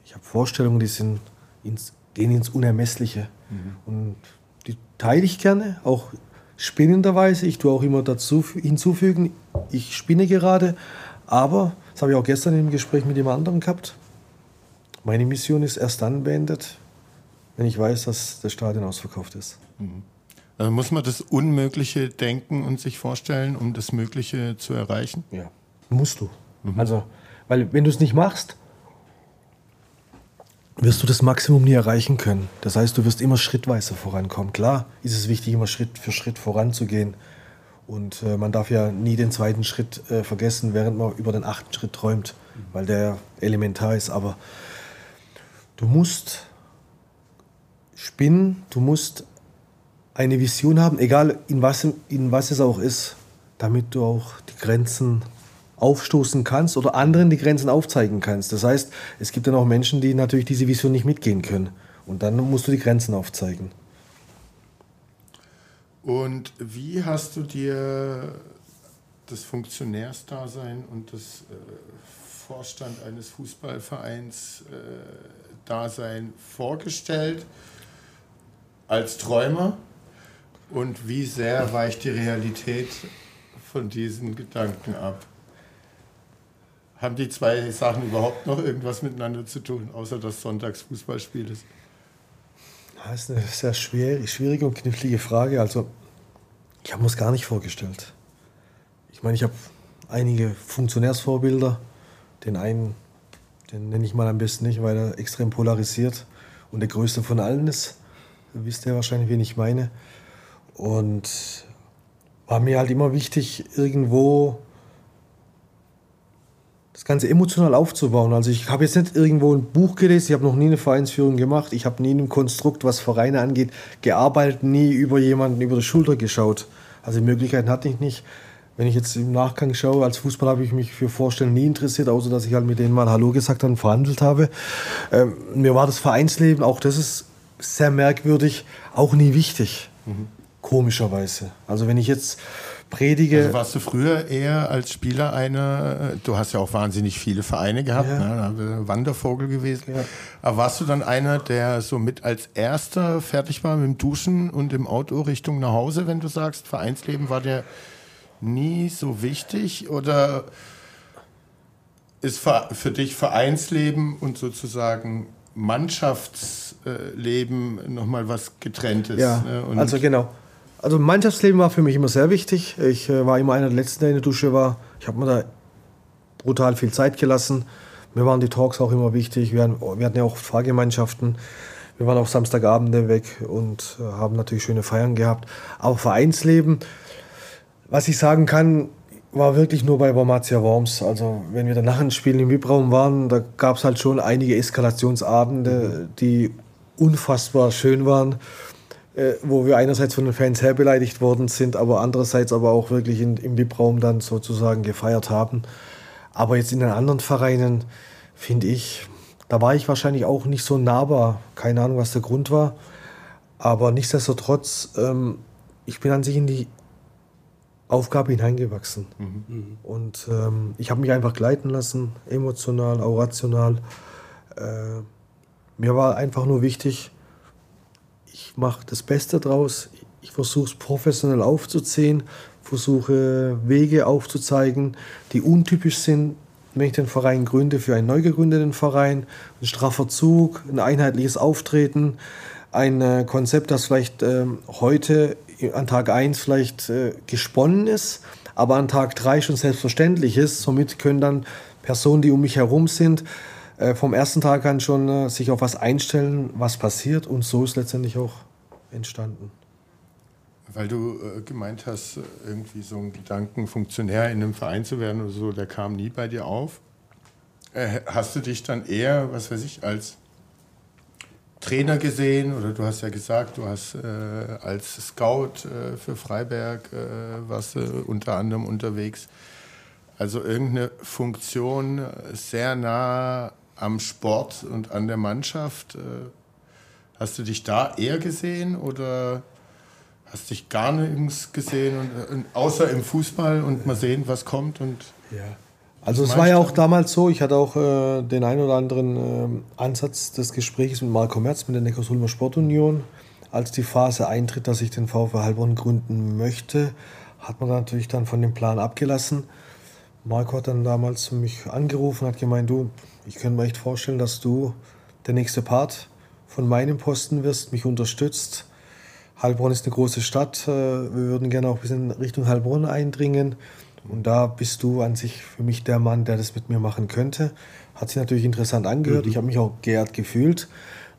ich hab Vorstellungen, die sind ins, gehen ins Unermessliche. Mhm. Und die teile ich gerne, auch spinnenderweise. Ich tue auch immer dazu hinzufügen, ich spinne gerade. Aber, das habe ich auch gestern im Gespräch mit jemand anderem gehabt, meine Mission ist erst dann beendet, wenn ich weiß, dass das Stadion ausverkauft ist. Mhm. Also muss man das Unmögliche denken und sich vorstellen, um das Mögliche zu erreichen? Ja, musst du. Mhm. Also, weil wenn du es nicht machst, wirst du das Maximum nie erreichen können. Das heißt, du wirst immer schrittweise vorankommen. Klar ist es wichtig, immer Schritt für Schritt voranzugehen. Und äh, man darf ja nie den zweiten Schritt äh, vergessen, während man über den achten Schritt träumt, weil der elementar ist. Aber du musst spinnen, du musst eine Vision haben, egal in was, in was es auch ist, damit du auch die Grenzen aufstoßen kannst oder anderen die Grenzen aufzeigen kannst. Das heißt, es gibt dann auch Menschen, die natürlich diese Vision nicht mitgehen können. Und dann musst du die Grenzen aufzeigen. Und wie hast du dir das Funktionärsdasein und das äh, Vorstand eines Fußballvereins äh, Dasein vorgestellt als Träumer? Und wie sehr weicht die Realität von diesen Gedanken ab? Haben die zwei Sachen überhaupt noch irgendwas miteinander zu tun, außer dass Sonntags Fußballspiel ist? Das ist eine sehr schwierige und knifflige Frage. Also, ich habe mir es gar nicht vorgestellt. Ich meine, ich habe einige Funktionärsvorbilder. Den einen, den nenne ich mal am besten nicht, weil er extrem polarisiert und der größte von allen ist. Wisst ihr wahrscheinlich, wen ich meine. Und war mir halt immer wichtig, irgendwo das Ganze emotional aufzubauen. Also ich habe jetzt nicht irgendwo ein Buch gelesen, ich habe noch nie eine Vereinsführung gemacht, ich habe nie in einem Konstrukt, was Vereine angeht, gearbeitet, nie über jemanden über die Schulter geschaut. Also Möglichkeiten hatte ich nicht. Wenn ich jetzt im Nachgang schaue, als Fußballer habe ich mich für Vorstellen nie interessiert, außer dass ich halt mit denen mal Hallo gesagt habe und verhandelt habe. Ähm, mir war das Vereinsleben, auch das ist sehr merkwürdig, auch nie wichtig. Mhm. Komischerweise. Also wenn ich jetzt predige. Also warst du früher eher als Spieler einer, du hast ja auch wahnsinnig viele Vereine gehabt, ja. ne? Wandervogel gewesen. Ja. Aber warst du dann einer, der so mit als erster fertig war mit dem Duschen und im Auto Richtung nach Hause, wenn du sagst, Vereinsleben war der nie so wichtig? Oder ist für dich Vereinsleben und sozusagen Mannschaftsleben nochmal was getrenntes? Ja, ne? also genau. Also Mannschaftsleben war für mich immer sehr wichtig. Ich äh, war immer einer der Letzten, der in der Dusche war. Ich habe mir da brutal viel Zeit gelassen. Mir waren die Talks auch immer wichtig. Wir hatten, wir hatten ja auch Fahrgemeinschaften. Wir waren auch Samstagabende weg und äh, haben natürlich schöne Feiern gehabt. Aber Vereinsleben, was ich sagen kann, war wirklich nur bei Wormatia Worms. Also wenn wir danach ein Spiel im VIP-Raum waren, da gab es halt schon einige Eskalationsabende, die unfassbar schön waren äh, wo wir einerseits von den Fans her beleidigt worden sind, aber andererseits aber auch wirklich in, im VIP-Raum dann sozusagen gefeiert haben. Aber jetzt in den anderen Vereinen, finde ich, da war ich wahrscheinlich auch nicht so nahbar. Keine Ahnung, was der Grund war. Aber nichtsdestotrotz, ähm, ich bin an sich in die Aufgabe hineingewachsen. Mhm. Und ähm, ich habe mich einfach gleiten lassen, emotional, auch rational. Äh, mir war einfach nur wichtig, ich mache das Beste draus. Ich versuche es professionell aufzuziehen, versuche Wege aufzuzeigen, die untypisch sind, wenn ich den Verein gründe, für einen neu gegründeten Verein. Ein straffer Zug, ein einheitliches Auftreten, ein äh, Konzept, das vielleicht äh, heute an Tag 1 vielleicht äh, gesponnen ist, aber an Tag 3 schon selbstverständlich ist. Somit können dann Personen, die um mich herum sind, äh, vom ersten Tag an schon äh, sich auf was einstellen, was passiert. Und so ist letztendlich auch entstanden. Weil du äh, gemeint hast, äh, irgendwie so ein Gedanken, Funktionär in einem Verein zu werden oder so, der kam nie bei dir auf. Äh, hast du dich dann eher, was weiß ich, als Trainer gesehen oder du hast ja gesagt, du hast äh, als Scout äh, für Freiberg äh, warst du unter anderem unterwegs. Also irgendeine Funktion sehr nah am Sport und an der Mannschaft. hast du dich da eher gesehen oder hast dich gar nirgends gesehen, und, und, außer im Fußball und mal sehen, was kommt? Und ja. Also es war ja auch damals so, ich hatte auch äh, den einen oder anderen äh, Ansatz des Gesprächs mit Marco Merz, mit der Neckarsulmer Sportunion. Als die Phase eintritt, dass ich den VfL Heilbronn gründen möchte, hat man natürlich dann von dem Plan abgelassen. Marco hat dann damals mich angerufen, hat gemeint, du, ich könnte mir echt vorstellen, dass du der nächste Part von meinem Posten wirst, mich unterstützt. Heilbronn ist eine große Stadt. Äh, wir würden gerne auch ein bisschen Richtung Heilbronn eindringen. Und da bist du an sich für mich der Mann, der das mit mir machen könnte. Hat sich natürlich interessant angehört. Mhm. Ich habe mich auch geehrt gefühlt.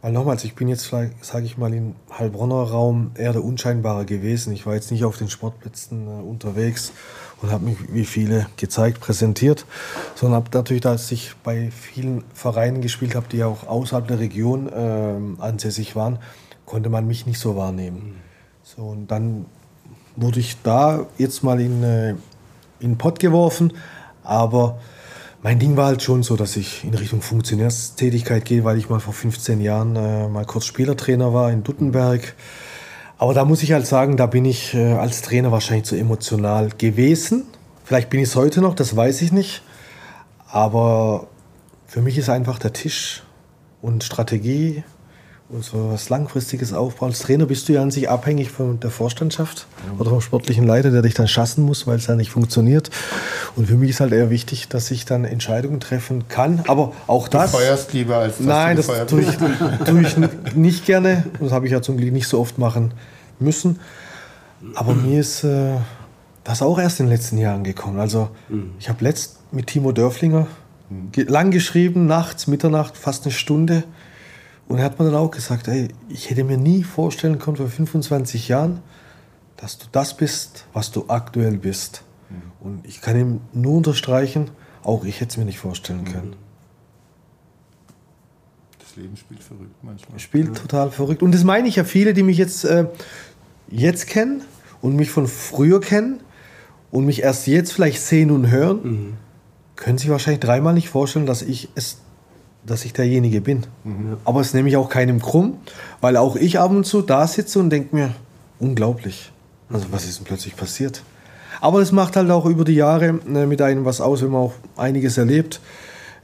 Weil nochmals, ich bin jetzt vielleicht, sage ich mal, im Heilbronner Raum eher der Unscheinbare gewesen. Ich war jetzt nicht auf den Sportplätzen äh, unterwegs und habe mich wie viele gezeigt, präsentiert, sondern habe natürlich, dass ich bei vielen Vereinen gespielt habe, die auch außerhalb der Region äh, ansässig waren, konnte man mich nicht so wahrnehmen. So, und dann wurde ich da jetzt mal in, äh, in den Pott geworfen, aber mein Ding war halt schon so, dass ich in Richtung Funktionärstätigkeit gehe, weil ich mal vor 15 Jahren äh, mal kurz Spielertrainer war in Duttenberg. Aber da muss ich halt sagen, da bin ich äh, als Trainer wahrscheinlich zu emotional gewesen. Vielleicht bin ich es heute noch, das weiß ich nicht. Aber für mich ist einfach der Tisch und Strategie so was Langfristiges aufbauen. Als Trainer bist du ja an sich abhängig von der Vorstandschaft mhm. oder vom sportlichen Leiter, der dich dann schassen muss, weil es ja nicht funktioniert. Und für mich ist halt eher wichtig, dass ich dann Entscheidungen treffen kann. Aber auch das. Du feuerst lieber als das Nein, das tue ich, tue ich nicht gerne. Das habe ich ja zum Glück nicht so oft machen müssen. Aber mhm. mir ist äh, das auch erst in den letzten Jahren gekommen. Also mhm. ich habe letzt mit Timo Dörflinger mhm. lang geschrieben, nachts, Mitternacht, fast eine Stunde. Und er hat mir dann auch gesagt, ey, ich hätte mir nie vorstellen können vor 25 Jahren, dass du das bist, was du aktuell bist. Mhm. Und ich kann ihm nur unterstreichen, auch ich hätte es mir nicht vorstellen können. Mhm. Das Leben spielt verrückt manchmal. Spielt total verrückt. Und das meine ich ja viele, die mich jetzt, äh, jetzt kennen und mich von früher kennen und mich erst jetzt vielleicht sehen und hören, mhm. können sich wahrscheinlich dreimal nicht vorstellen, dass ich es dass ich derjenige bin. Mhm. Aber es nehme ich auch keinem krumm, weil auch ich ab und zu da sitze und denke mir, unglaublich. Also was ist denn plötzlich passiert? Aber es macht halt auch über die Jahre äh, mit einem was aus, wenn man auch einiges erlebt.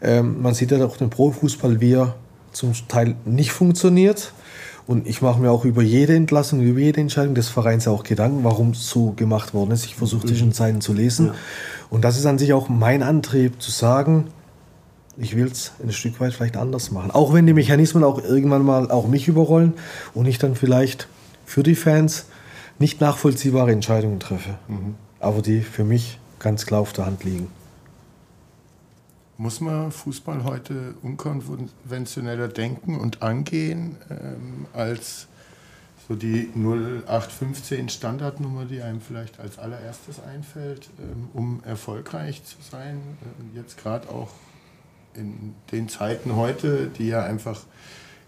Ähm, man sieht ja auch den Profifußball, wie er zum Teil nicht funktioniert. Und ich mache mir auch über jede Entlassung, über jede Entscheidung des Vereins auch Gedanken, warum es so gemacht worden ist. Ich versuche zwischen Zeiten zu lesen. Ja. Und das ist an sich auch mein Antrieb, zu sagen, ich will es ein Stück weit vielleicht anders machen. Auch wenn die Mechanismen auch irgendwann mal auch mich überrollen und ich dann vielleicht für die Fans nicht nachvollziehbare Entscheidungen treffe. Mhm. Aber die für mich ganz klar auf der Hand liegen. Muss man Fußball heute unkonventioneller denken und angehen ähm, als so die 0815 Standardnummer, die einem vielleicht als allererstes einfällt, ähm, um erfolgreich zu sein? Ähm, jetzt gerade auch in den Zeiten heute, die ja einfach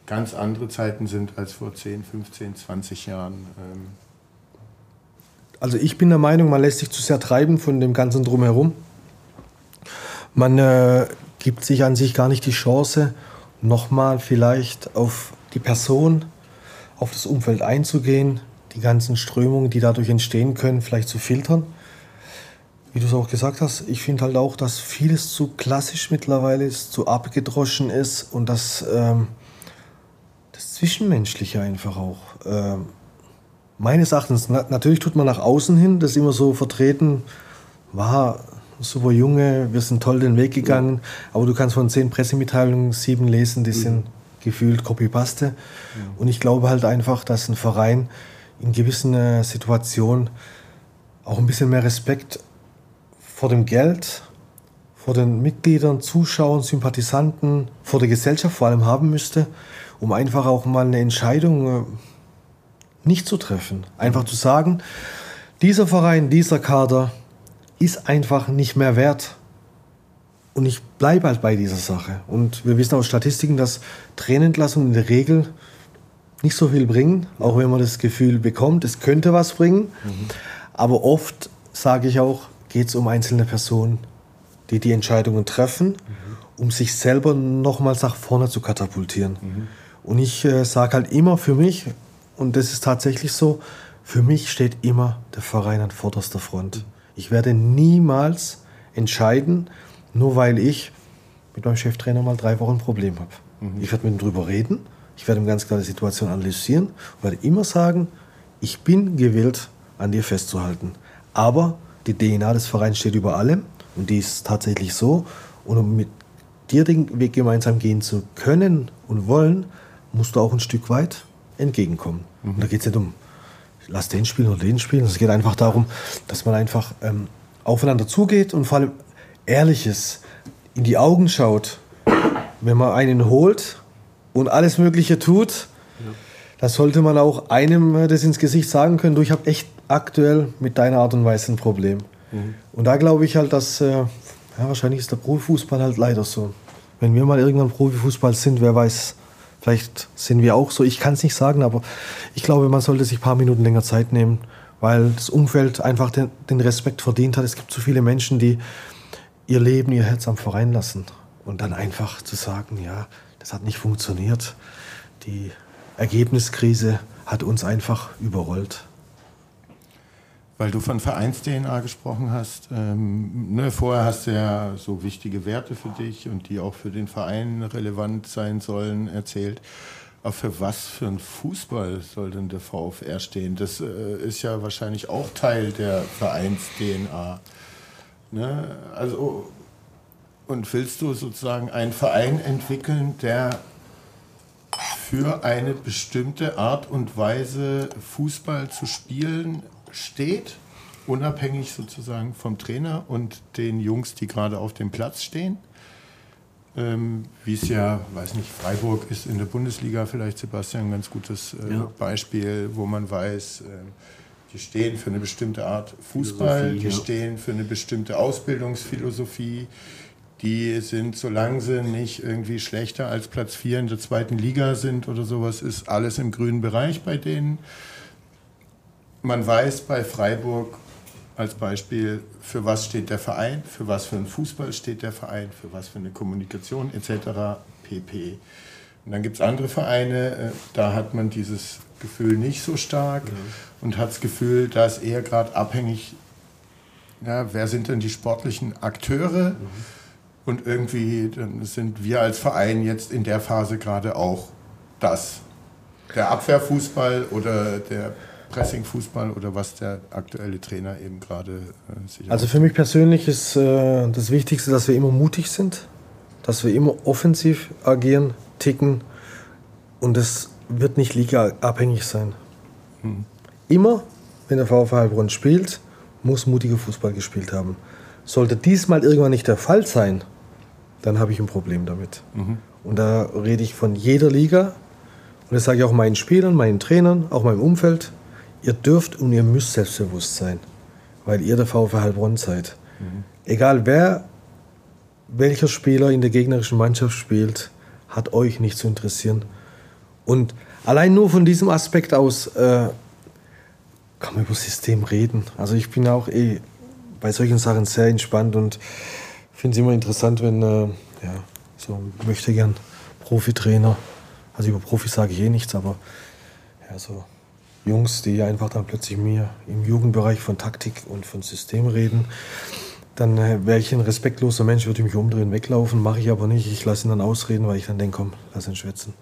ganz andere Zeiten sind als vor 10, 15, 20 Jahren. Ähm. Also ich bin der Meinung, man lässt sich zu sehr treiben von dem ganzen drumherum. Man äh, gibt sich an sich gar nicht die Chance, nochmal vielleicht auf die Person, auf das Umfeld einzugehen, die ganzen Strömungen, die dadurch entstehen können, vielleicht zu filtern. Wie du es auch gesagt hast, ich finde halt auch, dass vieles zu klassisch mittlerweile ist, zu abgedroschen ist und dass ähm, das Zwischenmenschliche einfach auch. Ähm, meines Erachtens, na, natürlich tut man nach außen hin das immer so vertreten, war super Junge, wir sind toll den Weg gegangen, ja. aber du kannst von zehn Pressemitteilungen sieben lesen, die mhm. sind gefühlt Copy-Paste. Ja. Und ich glaube halt einfach, dass ein Verein in gewissen äh, Situationen auch ein bisschen mehr Respekt vor dem Geld, vor den Mitgliedern, Zuschauern, Sympathisanten, vor der Gesellschaft vor allem haben müsste, um einfach auch mal eine Entscheidung äh, nicht zu treffen. Einfach zu sagen, dieser Verein, dieser Kader ist einfach nicht mehr wert. Und ich bleibe halt bei dieser Sache. Und wir wissen aus Statistiken, dass Tränenentlassungen in der Regel nicht so viel bringen, auch wenn man das Gefühl bekommt, es könnte was bringen. Mhm. Aber oft, sage ich auch, geht es um einzelne Personen, die die Entscheidungen treffen, mhm. um sich selber nochmals nach vorne zu katapultieren. Mhm. Und ich äh, sage halt immer für mich, und das ist tatsächlich so, für mich steht immer der Verein an vorderster Front. Ich werde niemals entscheiden, nur weil ich mit meinem Cheftrainer mal drei Wochen ein Problem habe. Mhm. Ich werde mit ihm drüber reden, ich werde ihm ganz klar die Situation analysieren und werde immer sagen, ich bin gewillt, an dir festzuhalten. Aber die DNA des Vereins steht über allem und die ist tatsächlich so. Und um mit dir den Weg gemeinsam gehen zu können und wollen, musst du auch ein Stück weit entgegenkommen. Mhm. Und da geht es nicht um, lass den spielen oder den spielen. Es geht einfach darum, dass man einfach ähm, aufeinander zugeht und vor allem Ehrliches in die Augen schaut. Wenn man einen holt und alles Mögliche tut, ja. da sollte man auch einem äh, das ins Gesicht sagen können, du, ich habe echt aktuell mit deiner Art und Weise ein Problem. Mhm. Und da glaube ich halt, dass, äh, ja, wahrscheinlich ist der Profifußball halt leider so. Wenn wir mal irgendwann Profifußball sind, wer weiß, vielleicht sind wir auch so. Ich kann es nicht sagen, aber ich glaube, man sollte sich ein paar Minuten länger Zeit nehmen, weil das Umfeld einfach den, den Respekt verdient hat. Es gibt so viele Menschen, die ihr Leben, ihr Herz am Verein lassen. Und dann einfach zu sagen, ja, das hat nicht funktioniert. Die Ergebniskrise hat uns einfach überrollt. Weil du von Vereins-DNA gesprochen hast. Ähm, ne, vorher hast du ja so wichtige Werte für dich und die auch für den Verein relevant sein sollen erzählt. Aber für was für ein Fußball soll denn der VfR stehen? Das äh, ist ja wahrscheinlich auch Teil der Vereins-DNA. Ne? Also, und willst du sozusagen einen Verein entwickeln, der für eine bestimmte Art und Weise Fußball zu spielen steht, unabhängig sozusagen vom Trainer und den Jungs, die gerade auf dem Platz stehen. Ähm, Wie es ja, weiß nicht, Freiburg ist in der Bundesliga vielleicht, Sebastian, ein ganz gutes äh, ja. Beispiel, wo man weiß, äh, die stehen für eine bestimmte Art Fußball, die ja. stehen für eine bestimmte Ausbildungsphilosophie. Die sind, solange sie nicht irgendwie schlechter als Platz 4 in der zweiten Liga sind oder sowas, ist alles im grünen Bereich bei denen man weiß bei Freiburg als Beispiel, für was steht der Verein, für was für einen Fußball steht der Verein, für was für eine Kommunikation etc. pp. Und dann gibt es andere Vereine, äh, da hat man dieses Gefühl nicht so stark mhm. und hat das Gefühl, da ist eher gerade abhängig, ja, wer sind denn die sportlichen Akteure? Mhm. Und irgendwie sind wir als Verein jetzt in der Phase gerade auch das. Der Abwehrfußball oder der Pressing-Fußball oder was der aktuelle Trainer eben gerade äh, sich Also für mich persönlich ist äh, das Wichtigste, dass wir immer mutig sind, dass wir immer offensiv agieren, ticken und das wird nicht ligaabhängig sein. Hm. Immer, wenn der VfL Heilbronn spielt, muss mutiger Fußball gespielt haben. Sollte diesmal irgendwann nicht der Fall sein, dann habe ich ein Problem damit. Mhm. Und da rede ich von jeder Liga. Und das sage ich auch meinen Spielern, meinen Trainern, auch meinem Umfeld ihr dürft und ihr müsst selbstbewusst sein, weil ihr der VfL Heilbronn seid. Mhm. Egal wer, welcher Spieler in der gegnerischen Mannschaft spielt, hat euch nicht zu interessieren. Und allein nur von diesem Aspekt aus äh, kann man über das System reden. Also ich bin auch eh bei solchen Sachen sehr entspannt und finde es immer interessant, wenn äh, ja, so möchte gern Profitrainer, also über Profis sage ich eh nichts, aber ja, so Jungs, die einfach dann plötzlich mir im Jugendbereich von Taktik und von System reden, dann äh, wäre ich ein respektloser Mensch, würde ich mich umdrehen, weglaufen, mache ich aber nicht. Ich lasse ihn dann ausreden, weil ich dann denke, komm, lass ihn schwätzen.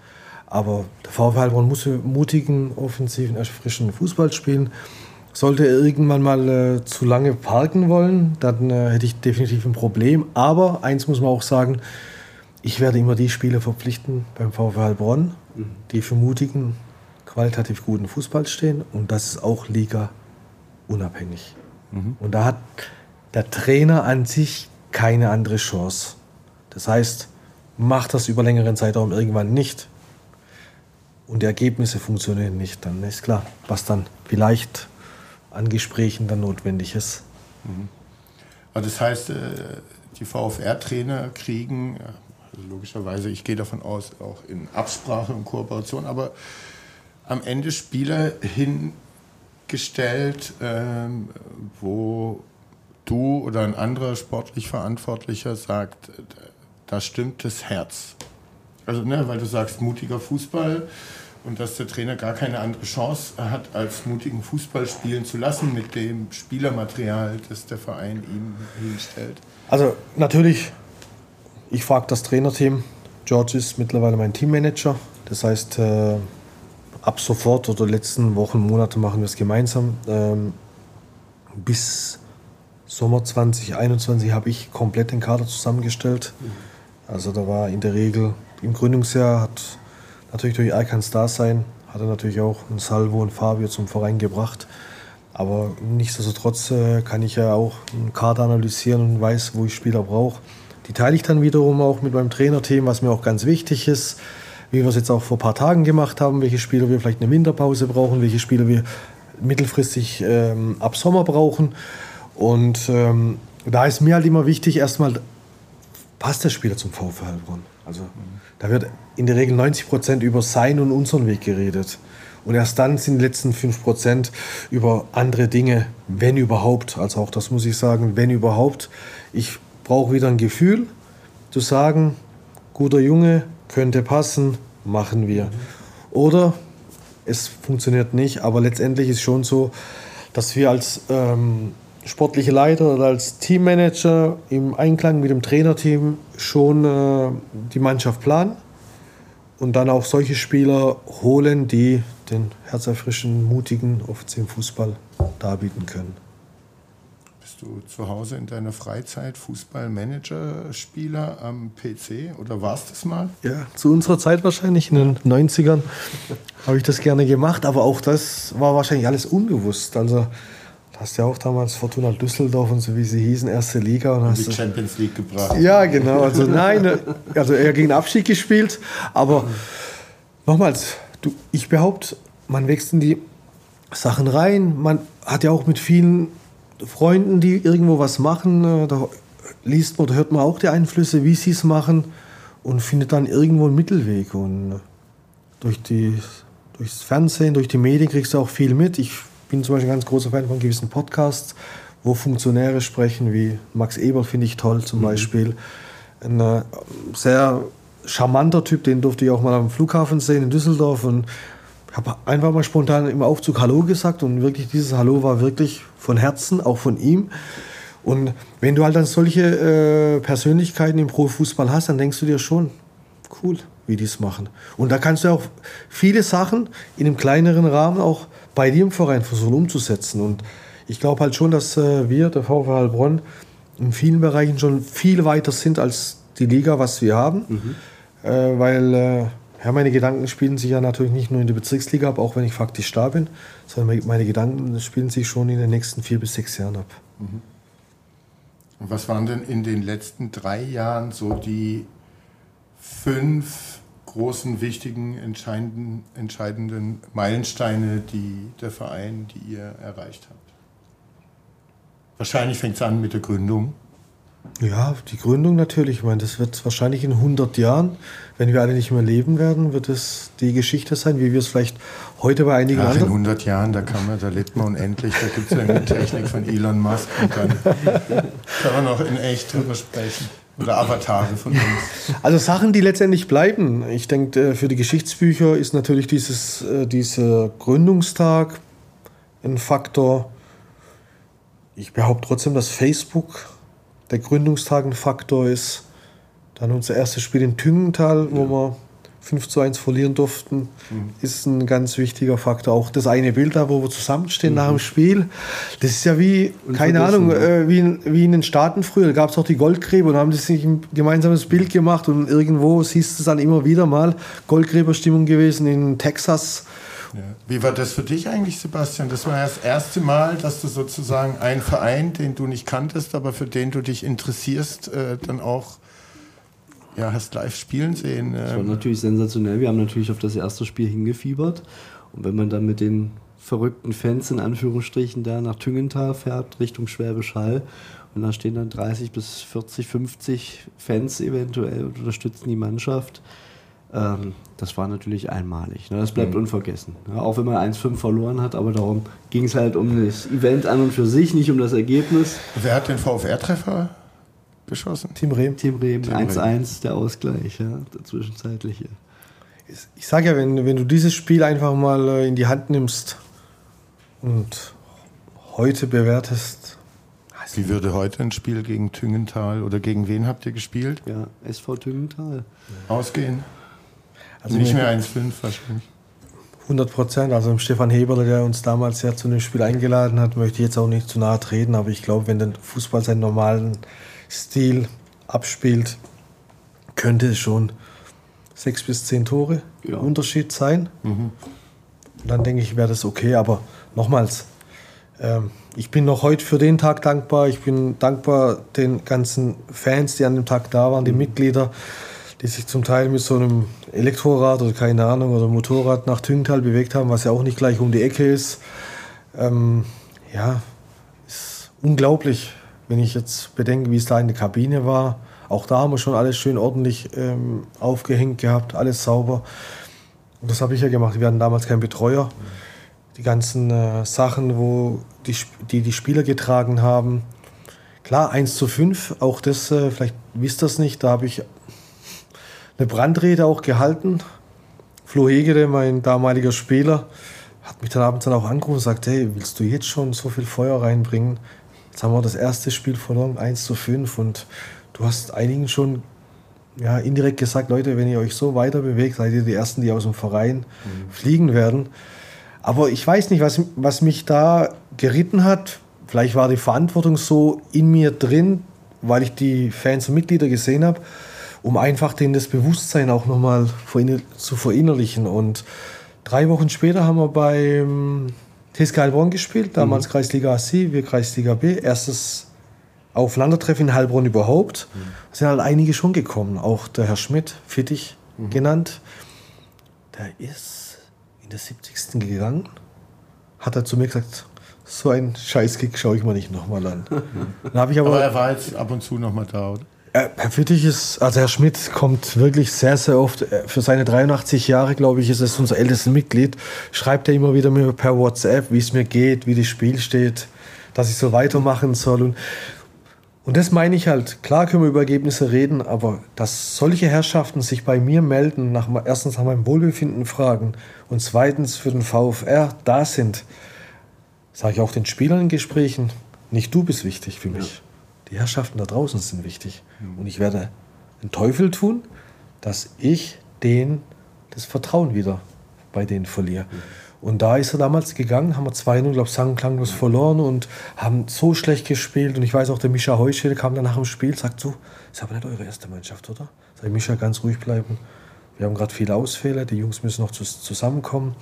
Aber der VfL Heilbronn muss mutigen, offensiven, erfrischenden Fußball spielen. Sollte er irgendwann mal äh, zu lange parken wollen, dann äh, hätte ich definitiv ein Problem. Aber eins muss man auch sagen, ich werde immer die Spieler verpflichten beim VfL Heilbronn, mhm. die für mutigen, qualitativ guten Fußball stehen. Und das ist auch Liga unabhängig. Mhm. Und da hat der Trainer an sich keine andere Chance. Das heißt, macht das über längeren Zeitraum irgendwann nicht und die Ergebnisse funktionieren nicht, dann ist klar, was dann vielleicht an Gesprächen dann notwendig ist. Mhm. Also das heißt, äh, die VfR-Trainer kriegen, also logischerweise, ich gehe davon aus, auch in Absprache und Kooperation, aber am Ende Spieler hingestellt, ähm, wo du oder ein anderer sportlich Verantwortlicher sagt, da stimmt das Herz. Also, ne, weil du sagst, mutiger Fußball und dass der Trainer gar keine andere Chance hat, als mutigen Fußball spielen zu lassen mit dem Spielermaterial, das der Verein ihm hinstellt. Also natürlich, ich frage das Trainerteam. George ist mittlerweile mein Teammanager. Das heißt, äh, ab sofort oder letzten Wochen, Monate machen wir es gemeinsam. Ähm, bis Sommer 2021 habe ich komplett den Kader zusammengestellt. Also da war in der Regel im Gründungsjahr hat natürlich durch Erkans Dasein hat er natürlich auch ein Salvo und Fabio zum Verein gebracht. Aber nichtsdestotrotz äh, kann ich ja auch einen Kader analysieren und weiß, wo ich Spieler brauche. Die teile ich dann wiederum auch mit meinem Trainerteam, was mir auch ganz wichtig ist. Wie wir es jetzt auch vor ein paar Tagen gemacht haben, welche Spieler wir vielleicht eine Winterpause brauchen, welche Spieler wir mittelfristig ähm, ab Sommer brauchen. Und ähm, da ist mir halt immer wichtig, erstmal passt der Spieler zum VfL Heilbronn. Also da wird in der Regel 90 Prozent über seinen und unseren Weg geredet. Und erst dann sind die letzten 5 Prozent über andere Dinge, wenn überhaupt. Also auch das muss ich sagen, wenn überhaupt. Ich brauche wieder ein Gefühl zu sagen, guter Junge, könnte passen, machen wir. Oder es funktioniert nicht, aber letztendlich ist schon so, dass wir als ähm, sportliche Leiter oder als Teammanager im Einklang mit dem Trainerteam schon äh, die Mannschaft planen und dann auch solche Spieler holen, die den herzerfrischen, mutigen, offensiven Fußball darbieten können. Bist du zu Hause in deiner Freizeit Fußballmanager-Spieler am PC oder warst das mal? Ja, zu unserer Zeit wahrscheinlich, in den 90ern, habe ich das gerne gemacht, aber auch das war wahrscheinlich alles unbewusst. Also hast ja auch damals Fortuna Düsseldorf und so wie sie hießen, erste Liga. Und hast die Champions League gebracht. Ja, genau. Also nein, also er gegen Abschied gespielt. Aber nochmals, du, ich behaupte, man wächst in die Sachen rein. Man hat ja auch mit vielen Freunden, die irgendwo was machen. Äh, da liest man oder hört man auch die Einflüsse, wie sie es machen und findet dann irgendwo einen Mittelweg. Und durch die, durchs Fernsehen, durch die Medien kriegst du auch viel mit. Ich bin zum Beispiel ein ganz großer Fan von gewissen Podcasts, wo Funktionäre sprechen, wie Max Eber finde ich toll zum mhm. Beispiel. Ein äh, sehr charmanter Typ, den durfte ich auch mal am Flughafen sehen in Düsseldorf und habe einfach mal spontan im Aufzug Hallo gesagt und wirklich dieses Hallo war wirklich von Herzen, auch von ihm. Und wenn du halt dann solche äh, Persönlichkeiten im Profifußball hast, dann denkst du dir schon, cool, wie die es machen. Und da kannst du auch viele Sachen in einem kleineren Rahmen auch bei dir im Verein versuchen umzusetzen. Und ich glaube halt schon, dass äh, wir, der VfL Heilbronn, in vielen Bereichen schon viel weiter sind als die Liga, was wir haben. Mhm. Äh, weil äh, ja, meine Gedanken spielen sich ja natürlich nicht nur in der Bezirksliga ab, auch wenn ich faktisch da bin, sondern meine Gedanken spielen sich schon in den nächsten vier bis sechs Jahren ab. Mhm. Und was waren denn in den letzten drei Jahren so die fünf großen, wichtigen, entscheidenden, entscheidenden Meilensteine, die der Verein, die ihr erreicht habt? Wahrscheinlich fängt es an mit der Gründung. Ja, die Gründung natürlich. Ich meine, das wird wahrscheinlich in 100 Jahren, wenn wir alle nicht mehr leben werden, wird es die Geschichte sein, wie wir es vielleicht heute bei einigen Ach, anderen... in 100 Jahren, da kann man, da lebt man unendlich, da gibt es ja eine Technik von Elon Musk und dann kann man auch in echt drüber sprechen. Oder Avatare von uns. Also Sachen, die letztendlich bleiben. Ich denke, für die Geschichtsbücher ist natürlich dieses, äh, dieser Gründungstag ein Faktor. Ich behaupte trotzdem, dass Facebook der Gründungstag ein Faktor ist. Dann unser erstes Spiel in Tüngental, wo wir 5 zu 1 verlieren durften, mhm. ist ein ganz wichtiger Faktor. Auch das eine Bild da, wo wir zusammenstehen mhm. nach dem Spiel, das ist ja wie, keine Ahnung, äh, wie, in, wie in den Staaten früher. Da gab es auch die Goldgräber und haben sich ein gemeinsames Bild gemacht und irgendwo siehst du es dann immer wieder mal. Goldgräberstimmung gewesen in Texas. Ja. Wie war das für dich eigentlich, Sebastian? Das war ja das erste Mal, dass du sozusagen einen Verein, den du nicht kanntest, aber für den du dich interessierst, äh, dann auch ja, hast live spielen sehen. Das war ähm. natürlich sensationell. Wir haben natürlich auf das erste Spiel hingefiebert. Und wenn man dann mit den verrückten Fans in Anführungsstrichen da nach Tüngenthal fährt, Richtung Schwäbisch Hall, und da stehen dann 30 bis 40, 50 Fans eventuell und unterstützen die Mannschaft. Ähm, das war natürlich einmalig. Ne? Das bleibt mhm. unvergessen. Ja, auch wenn man 1-5 verloren hat, aber darum ging es halt um das Event an und für sich, nicht um das Ergebnis. Wer hat den VfR-Treffer geschossen? Team Rehm. Team Rehm, 1-1 der Ausgleich, ja, der zwischenzeitliche. Ich sage ja, wenn, wenn du dieses Spiel einfach mal äh, in die Hand nimmst und heute bewertest. Wie würde heute ein Spiel gegen Tüngenthal oder gegen wen habt ihr gespielt? Ja, SV Tüngenthal. Ausgehen? Also nicht mehr 1-5 wahrscheinlich. 100 Prozent. Also im Stefan Heberle, der uns damals ja zu dem Spiel eingeladen hat, möchte ich jetzt auch nicht zu nahe treten, aber ich glaube, wenn der Fußball seinen normalen Stil abspielt, könnte es schon sechs bis zehn Tore ja. Unterschied sein. Mhm. Dann denke ich, wäre das okay. Aber nochmals, ähm, ich bin noch heute für den Tag dankbar. Ich bin dankbar den ganzen Fans, die an dem Tag da waren, die mhm. Mitglieder, die sich zum Teil mit so einem Elektrorad oder keine Ahnung oder Motorrad nach Tüngenthal bewegt haben, was ja auch nicht gleich um die Ecke ist. Ähm, ja, ist unglaublich, wenn ich jetzt bedenke, wie es da in der Kabine war, auch da haben wir schon alles schön ordentlich ähm, aufgehängt gehabt, alles sauber. Und das habe ich ja gemacht. Wir hatten damals keinen Betreuer. Die ganzen äh, Sachen, wo die, die, die Spieler getragen haben. Klar, 1 zu 5, auch das, äh, vielleicht wisst ihr es nicht, da habe ich eine Brandrede auch gehalten. Flo Hegede, mein damaliger Spieler, hat mich dann abends dann auch angerufen und gesagt, hey, willst du jetzt schon so viel Feuer reinbringen? Jetzt haben wir das erste Spiel verloren, 1 zu 5. Und du hast einigen schon ja, indirekt gesagt, Leute, wenn ihr euch so weiter bewegt, seid ihr die Ersten, die aus dem Verein mhm. fliegen werden. Aber ich weiß nicht, was, was mich da geritten hat. Vielleicht war die Verantwortung so in mir drin, weil ich die Fans und Mitglieder gesehen habe, um einfach denen das Bewusstsein auch nochmal zu verinnerlichen. Und drei Wochen später haben wir beim TSG Heilbronn gespielt, damals mhm. Kreisliga C, wir Kreisliga B. Erstes Aufeinandertreffen in Heilbronn überhaupt. Mhm. Da sind halt einige schon gekommen. Auch der Herr Schmidt, Fittich mhm. genannt. Der ist in der 70. gegangen. Hat er zu mir gesagt, so ein Scheißkick schaue ich mir nicht nochmal an. aber, aber er war jetzt ab und zu nochmal da, oder? Äh, Herr Fittich ist, also Herr Schmidt kommt wirklich sehr, sehr oft. Äh, für seine 83 Jahre, glaube ich, ist es unser ältestes Mitglied. Schreibt er immer wieder mir per WhatsApp, wie es mir geht, wie das Spiel steht, dass ich so weitermachen soll. Und, und das meine ich halt. Klar können wir über Ergebnisse reden, aber dass solche Herrschaften sich bei mir melden, nach, erstens nach meinem Wohlbefinden fragen und zweitens für den VfR da sind, sage ich auch den Spielern in Gesprächen, nicht du bist wichtig für mich. Ja. Die Herrschaften da draußen sind wichtig. Mhm. Und ich werde den Teufel tun, dass ich denen das Vertrauen wieder bei denen verliere. Mhm. Und da ist er damals gegangen, haben wir 2-0, glaube ich, sang klanglos verloren und haben so schlecht gespielt. Und ich weiß auch, der Mischa Heuschel kam dann nach dem Spiel, sagt so, ist aber nicht eure erste Mannschaft, oder? Sag Mischa, ganz ruhig bleiben. Wir haben gerade viele Ausfälle, die Jungs müssen noch zusammenkommen.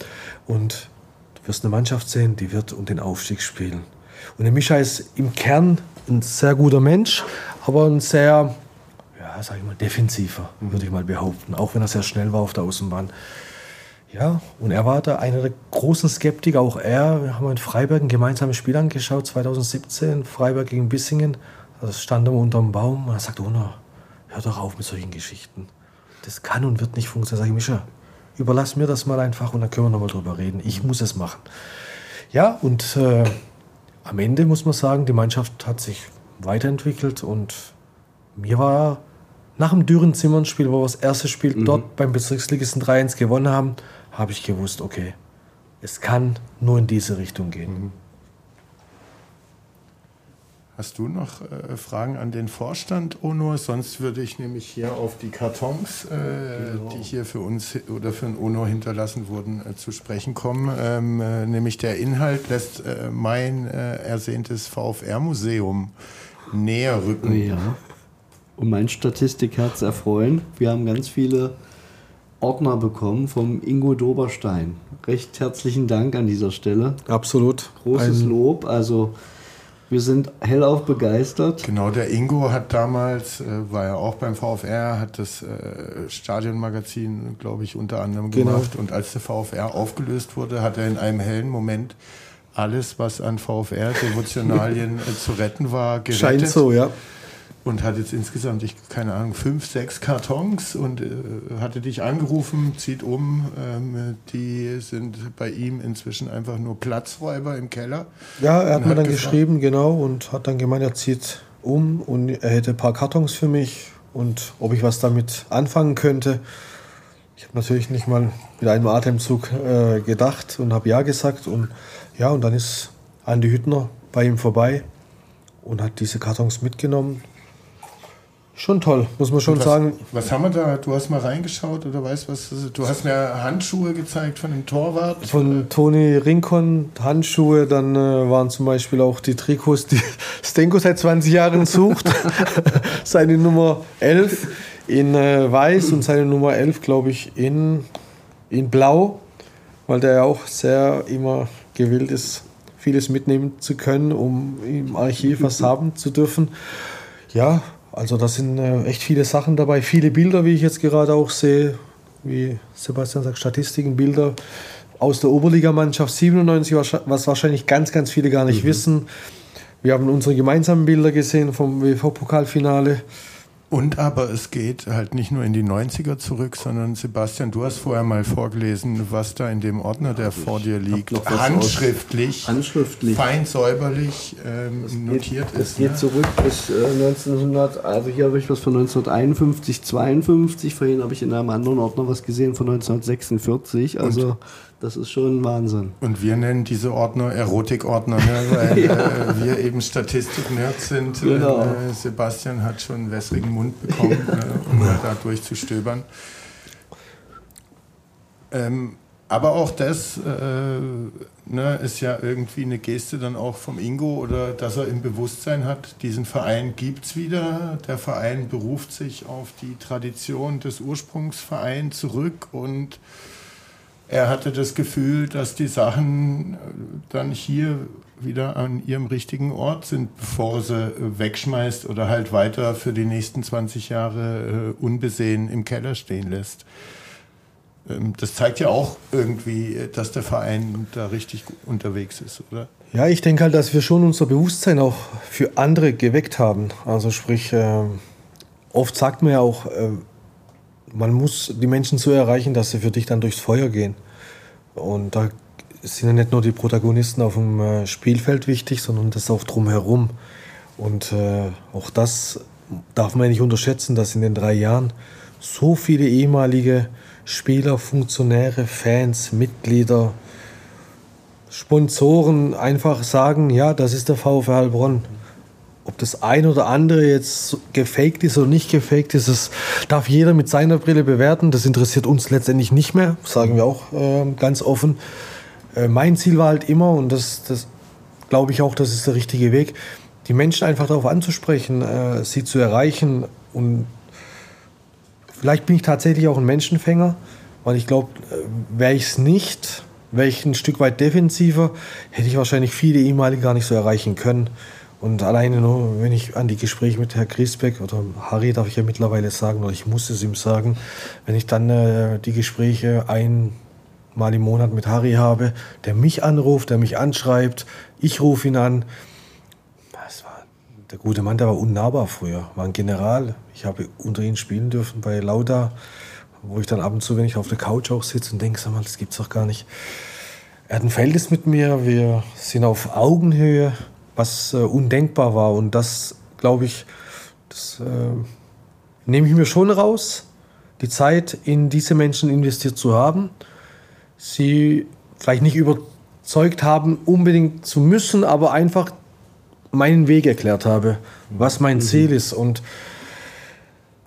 Und du wirst eine Mannschaft sehen, die wird um den Aufstieg spielen. Und der Mischa ist im Kern ein sehr guter Mensch, aber ein sehr, ja, sag ich mal, defensiver, würde ich mal behaupten. Auch wenn er sehr schnell war auf der Außenbahn. Ja, und er war da einer der großen Skeptiker, auch er. Wir haben in Freiburg ein gemeinsames Spiel angeschaut, 2017, Freiburg gegen Bissingen. Da stand er unter dem Baum und er sagt, Ona, hör doch auf mit solchen Geschichten. Das kann und wird nicht funktionieren. Sag ich, Mischa, überlass mir das mal einfach und dann können wir nochmal drüber reden. Ich muss es machen. Ja, und äh, am Ende muss man sagen, die Mannschaft hat sich weiterentwickelt und mir war nach dem Düren-Zimmern-Spiel, wo wir das erste Spiel mhm. dort beim Bezirksligisten 3-1 gewonnen haben, habe ich gewusst, okay, es kann nur in diese Richtung gehen. Mhm. Hast du noch äh, Fragen an den Vorstand, Ono? Sonst würde ich nämlich hier auf die Kartons, äh, genau. die hier für uns oder für den Ono hinterlassen wurden, äh, zu sprechen kommen. Ähm, äh, nämlich der Inhalt lässt äh, mein äh, ersehntes VfR-Museum näher rücken. Ja. Und mein Statistikherz erfreuen. Wir haben ganz viele Ordner bekommen vom Ingo Doberstein. Recht herzlichen Dank an dieser Stelle. Absolut. Großes Ein Lob. Also wir sind hellauf begeistert. Genau, der Ingo hat damals, äh, war ja auch beim VfR, hat das äh, Stadionmagazin, glaube ich, unter anderem genau. gemacht. Genau. Und als der VfR aufgelöst wurde, hat er in einem hellen Moment alles, was an VfR-Devotionalien äh, zu retten war, gerettet. Scheint so, ja und hat jetzt insgesamt, ich keine Ahnung, fünf, sechs Kartons und äh, hatte dich angerufen, zieht um. Ähm, die sind bei ihm inzwischen einfach nur Platzräuber im Keller. Ja, er hat mir hat dann gefragt, geschrieben, genau, und hat dann gemeint, er zieht um und er hätte ein paar Kartons für mich und ob ich was damit anfangen könnte. Ich habe natürlich nicht mal mit einem Atemzug äh, gedacht und habe ja gesagt und ja, und dann ist Andi Hüttner bei ihm vorbei und hat diese Kartons mitgenommen Schon toll, muss man schon was, sagen. Was haben wir da? Du hast mal reingeschaut oder weißt was? Du hast mir Handschuhe gezeigt von dem Torwart. Von Toni Rincon, Handschuhe, dann äh, waren zum Beispiel auch die Trikots, die Stenko seit 20 Jahren sucht. seine Nummer 11 in äh, weiß und seine Nummer 11, glaube ich, in, in blau, weil der ja auch sehr immer gewillt ist, vieles mitnehmen zu können, um im Archiv was haben zu dürfen. Ja, also da sind äh, echt viele Sachen dabei, viele Bilder, wie ich jetzt gerade auch sehe, wie Sebastian sagt, Statistiken, Bilder aus der Oberligamannschaft 97, was wahrscheinlich ganz, ganz viele gar nicht mhm. wissen. Wir haben unsere gemeinsamen Bilder gesehen vom WV-Pokalfinale. Und aber es geht halt nicht nur in die 90er zurück, sondern Sebastian, du hast vorher mal vorgelesen, was da in dem Ordner, der vor dir liegt, handschriftlich, handschriftlich, fein säuberlich ähm, notiert geht, ist. Es geht ne? zurück bis äh, 1900, also hier habe ich was von 1951, 52, vorhin habe ich in einem anderen Ordner was gesehen von 1946, also Und das ist schon Wahnsinn. Und wir nennen diese Ordner Erotikordner, ne? weil ja. äh, wir eben Statistik-Nerds sind. Genau. Äh, Sebastian hat schon einen wässrigen Mund bekommen, äh, um da durchzustöbern. Ähm, aber auch das äh, ne, ist ja irgendwie eine Geste dann auch vom Ingo oder dass er im Bewusstsein hat, diesen Verein gibt es wieder. Der Verein beruft sich auf die Tradition des Ursprungsvereins zurück und er hatte das Gefühl, dass die Sachen äh, dann hier wieder an ihrem richtigen Ort sind, bevor sie äh, wegschmeißt oder halt weiter für die nächsten 20 Jahre äh, unbesehen im Keller stehen lässt. Ähm, das zeigt ja auch irgendwie, dass der Verein da richtig unterwegs ist, oder? Ja, ich denke halt, dass wir schon unser Bewusstsein auch für andere geweckt haben. Also sprich, oft sagt man ja auch, man muss die Menschen so erreichen, dass sie für dich dann durchs Feuer gehen. Und da sind ja nicht nur die Protagonisten auf dem äh, Spielfeld wichtig, sondern das auch drumherum. Und äh, auch das darf man nicht unterschätzen, dass in den drei Jahren so viele ehemalige Spieler, Funktionäre, Fans, Mitglieder, Sponsoren einfach sagen, ja, das ist der VfR Heilbronn. Ob das ein oder andere jetzt gefaked ist oder nicht gefaked ist, das darf jeder mit seiner Brille bewerten. Das interessiert uns letztendlich nicht mehr, sagen wir auch äh, ganz offen. Äh, mein Ziel war halt immer, und das, das glaube ich auch, das ist der richtige Weg, die Menschen einfach darauf anzusprechen, äh, sie zu erreichen. Und vielleicht bin ich tatsächlich auch ein Menschenfänger, weil ich glaube, äh, wäre ich es nicht, wäre ich ein Stück weit defensiver, hätte ich wahrscheinlich viele ehemalige gar nicht so erreichen können. Und alleine nur, wenn ich an die Gespräche mit Herrn Griesbeck oder Harry darf ich ja mittlerweile sagen, oder ich muss es ihm sagen, wenn ich dann äh, die Gespräche einmal im Monat mit Harry habe, der mich anruft, der mich anschreibt, ich rufe ihn an. Das war, der gute Mann, der war unnahbar früher, war ein General. Ich habe unter ihm spielen dürfen bei Lauda, wo ich dann ab und zu, wenn ich auf der Couch auch sitze und denke, sag mal, das gibt's doch gar nicht. Er hat ein Verhältnis mit mir, wir sind auf Augenhöhe was äh, undenkbar war. Und das, glaube ich, Das äh, nehme ich mir schon raus, die Zeit in diese Menschen investiert zu haben, sie vielleicht nicht überzeugt haben, unbedingt zu müssen, aber einfach meinen Weg erklärt habe, was mein mhm. Ziel ist. Und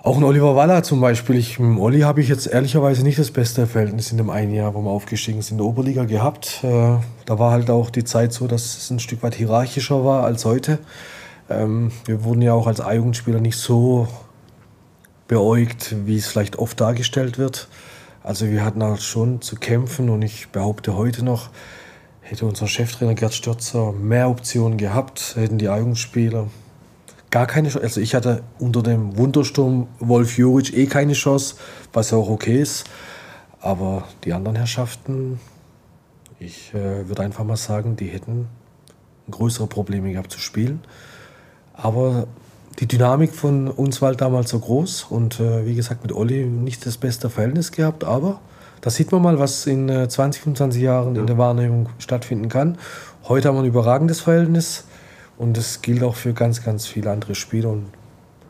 auch ein Oliver Waller zum Beispiel. Ich, mit Olli habe ich jetzt ehrlicherweise nicht das beste Verhältnis in dem einen Jahr, wo wir aufgestiegen sind, in der Oberliga gehabt. Äh, da war halt auch die Zeit so, dass es ein Stück weit hierarchischer war als heute. Ähm, wir wurden ja auch als A-Jugendspieler nicht so beäugt, wie es vielleicht oft dargestellt wird. Also wir hatten halt schon zu kämpfen und ich behaupte heute noch, hätte unser Cheftrainer Gerd Stürzer mehr Optionen gehabt, hätten die A-Jugendspieler gar keine Chance. Also ich hatte unter dem Wundersturm Wolf Juric eh keine Chance, was ja auch okay ist. Aber die anderen Herrschaften, ich äh, würde einfach mal sagen, die hätten größere Probleme gehabt zu spielen. Aber die Dynamik von uns war halt damals so groß und äh, wie gesagt mit Olli nicht das beste Verhältnis gehabt, aber da sieht man mal, was in äh, 20, 25 Jahren ja. in der Wahrnehmung stattfinden kann. Heute haben wir ein überragendes Verhältnis und das gilt auch für ganz, ganz viele andere Spieler. Und,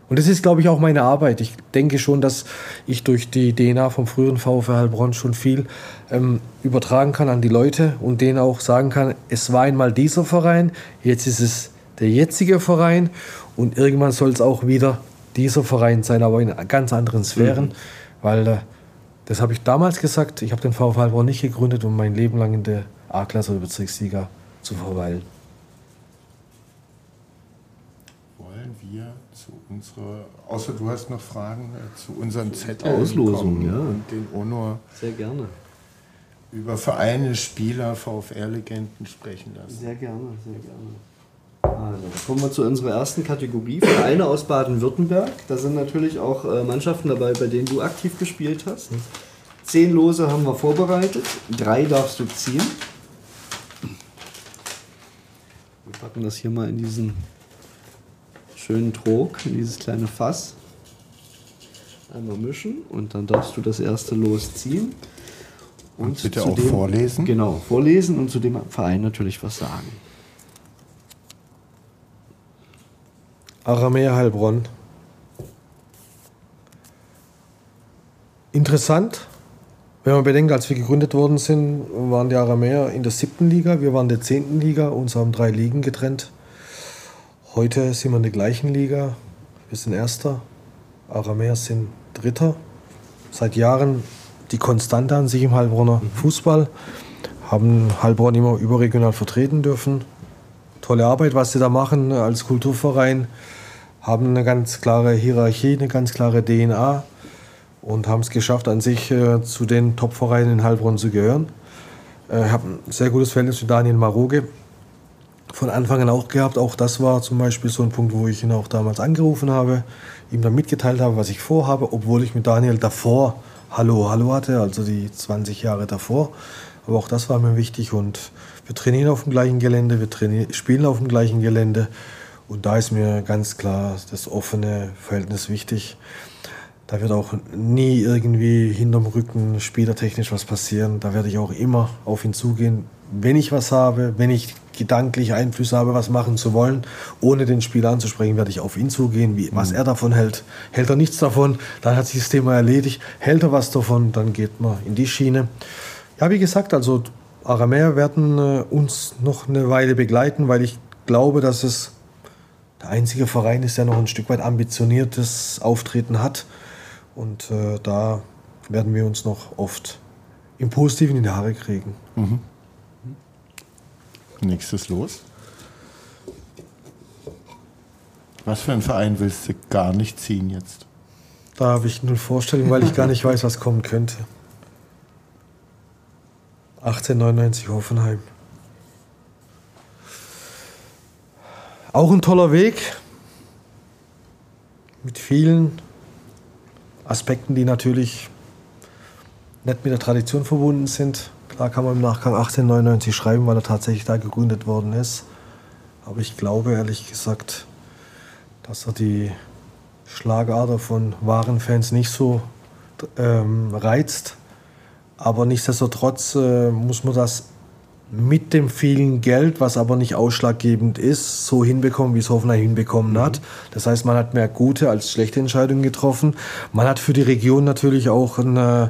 und das ist, glaube ich, auch meine Arbeit. Ich denke schon, dass ich durch die DNA vom früheren VfR Heilbronn schon viel ähm, übertragen kann an die Leute und denen auch sagen kann, es war einmal dieser Verein, jetzt ist es der jetzige Verein und irgendwann soll es auch wieder dieser Verein sein, aber in ganz anderen Sphären, mhm. weil äh, das habe ich damals gesagt, ich habe den VfL Heilbronn nicht gegründet, um mein Leben lang in der A-Klasse oder Bezirksliga zu verweilen. Wollen wir zu unserer, außer du hast noch Fragen äh, zu unseren Zettel Auslosung, ja. und den Honor. Sehr gerne. Über Vereine, Spieler, VfR-Legenden sprechen lassen. Sehr gerne, sehr gerne. Also, kommen wir zu unserer ersten Kategorie, Vereine aus Baden-Württemberg. Da sind natürlich auch äh, Mannschaften dabei, bei denen du aktiv gespielt hast. Zehn Lose haben wir vorbereitet, drei darfst du ziehen. Wir packen das hier mal in diesen schönen Trog, in dieses kleine Fass. Einmal mischen und dann darfst du das erste Los ziehen. Und, und bitte auch dem, vorlesen. Genau, vorlesen und zu dem Verein natürlich was sagen. Aramea Heilbronn. Interessant, wenn man bedenkt, als wir gegründet worden sind, waren die Aramäer in der siebten Liga, wir waren in der zehnten Liga, uns haben drei Ligen getrennt. Heute sind wir in der gleichen Liga, wir sind Erster, Aramäer sind Dritter. Seit Jahren die Konstante an sich im Heilbronner mhm. Fußball, haben Heilbronn immer überregional vertreten dürfen. Tolle Arbeit, was sie da machen als Kulturverein haben eine ganz klare Hierarchie, eine ganz klare DNA und haben es geschafft, an sich äh, zu den Top-Vereinen in Heilbronn zu gehören. Ich äh, habe ein sehr gutes Verhältnis zu Daniel Maroge von Anfang an auch gehabt. Auch das war zum Beispiel so ein Punkt, wo ich ihn auch damals angerufen habe, ihm dann mitgeteilt habe, was ich vorhabe, obwohl ich mit Daniel davor Hallo, Hallo hatte, also die 20 Jahre davor. Aber auch das war mir wichtig und wir trainieren auf dem gleichen Gelände, wir spielen auf dem gleichen Gelände und da ist mir ganz klar das offene Verhältnis wichtig. Da wird auch nie irgendwie hinterm Rücken spielertechnisch was passieren. Da werde ich auch immer auf ihn zugehen. Wenn ich was habe, wenn ich gedanklich Einflüsse habe, was machen zu wollen, ohne den Spieler anzusprechen, werde ich auf ihn zugehen, wie, was mhm. er davon hält. Hält er nichts davon, dann hat sich das Thema erledigt. Hält er was davon, dann geht man in die Schiene. Ja, wie gesagt, also Aramäer werden äh, uns noch eine Weile begleiten, weil ich glaube, dass es der einzige Verein ist, der noch ein Stück weit ambitioniertes Auftreten hat. Und äh, da werden wir uns noch oft im Positiven in die Haare kriegen. Mhm. Nächstes los. Was für ein Verein willst du gar nicht ziehen jetzt? Da habe ich null Vorstellung, weil ich gar nicht weiß, was kommen könnte. 1899 Hoffenheim. Auch ein toller Weg mit vielen Aspekten, die natürlich nicht mit der Tradition verbunden sind. Klar kann man im Nachgang 1899 schreiben, weil er tatsächlich da gegründet worden ist. Aber ich glaube ehrlich gesagt, dass er die Schlagader von wahren Fans nicht so ähm, reizt. Aber nichtsdestotrotz äh, muss man das mit dem vielen Geld, was aber nicht ausschlaggebend ist, so hinbekommen, wie es Hoffenheim hinbekommen mhm. hat. Das heißt, man hat mehr gute als schlechte Entscheidungen getroffen. Man hat für die Region natürlich auch ein, äh,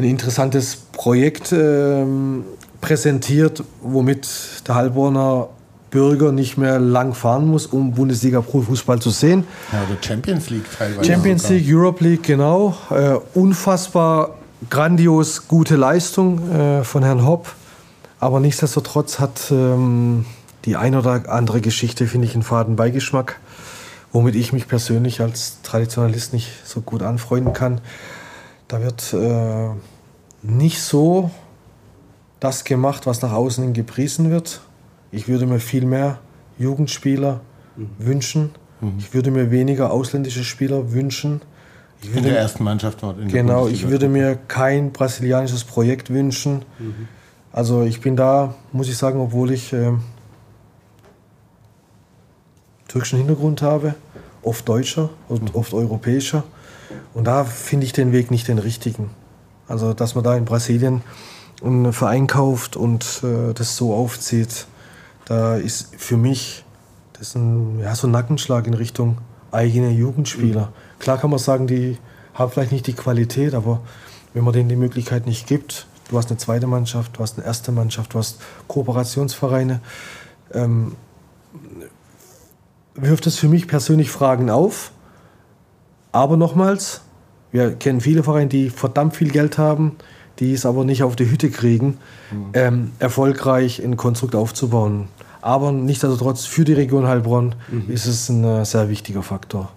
ein interessantes Projekt ähm, präsentiert, womit der Heilbronner Bürger nicht mehr lang fahren muss, um Bundesliga-Fußball zu sehen. Ja, oder Champions League teilweise. Champions sogar. League, Europe League, genau. Äh, unfassbar grandios gute Leistung äh, von Herrn Hopp. Aber nichtsdestotrotz hat ähm, die ein oder andere Geschichte, finde ich, einen faden Beigeschmack, womit ich mich persönlich als Traditionalist nicht so gut anfreunden kann. Da wird äh, nicht so das gemacht, was nach außen hin gepriesen wird. Ich würde mir viel mehr Jugendspieler mhm. wünschen. Mhm. Ich würde mir weniger ausländische Spieler wünschen. Würde, in der ersten Mannschaft dort. genau, ich würde mir kein brasilianisches Projekt wünschen. Mhm. Also ich bin da, muss ich sagen, obwohl ich äh, türkischen Hintergrund habe, oft deutscher und mhm. oft europäischer. Und da finde ich den Weg nicht den richtigen. Also dass man da in Brasilien einen Verein kauft und äh, das so aufzieht, da ist für mich das ein, ja, so ein Nackenschlag in Richtung eigene Jugendspieler. Mhm. Klar kann man sagen, die haben vielleicht nicht die Qualität, aber wenn man denen die Möglichkeit nicht gibt, du hast eine zweite Mannschaft, du hast eine erste Mannschaft, du hast Kooperationsvereine, ähm, wirft es für mich persönlich Fragen auf. Aber nochmals, wir kennen viele Vereine, die verdammt viel Geld haben, die es aber nicht auf die Hütte kriegen, mhm. ähm, erfolgreich ein Konstrukt aufzubauen. Aber nichtsdestotrotz für die Region Heilbronn mhm. ist es ein äh, sehr wichtiger Faktor.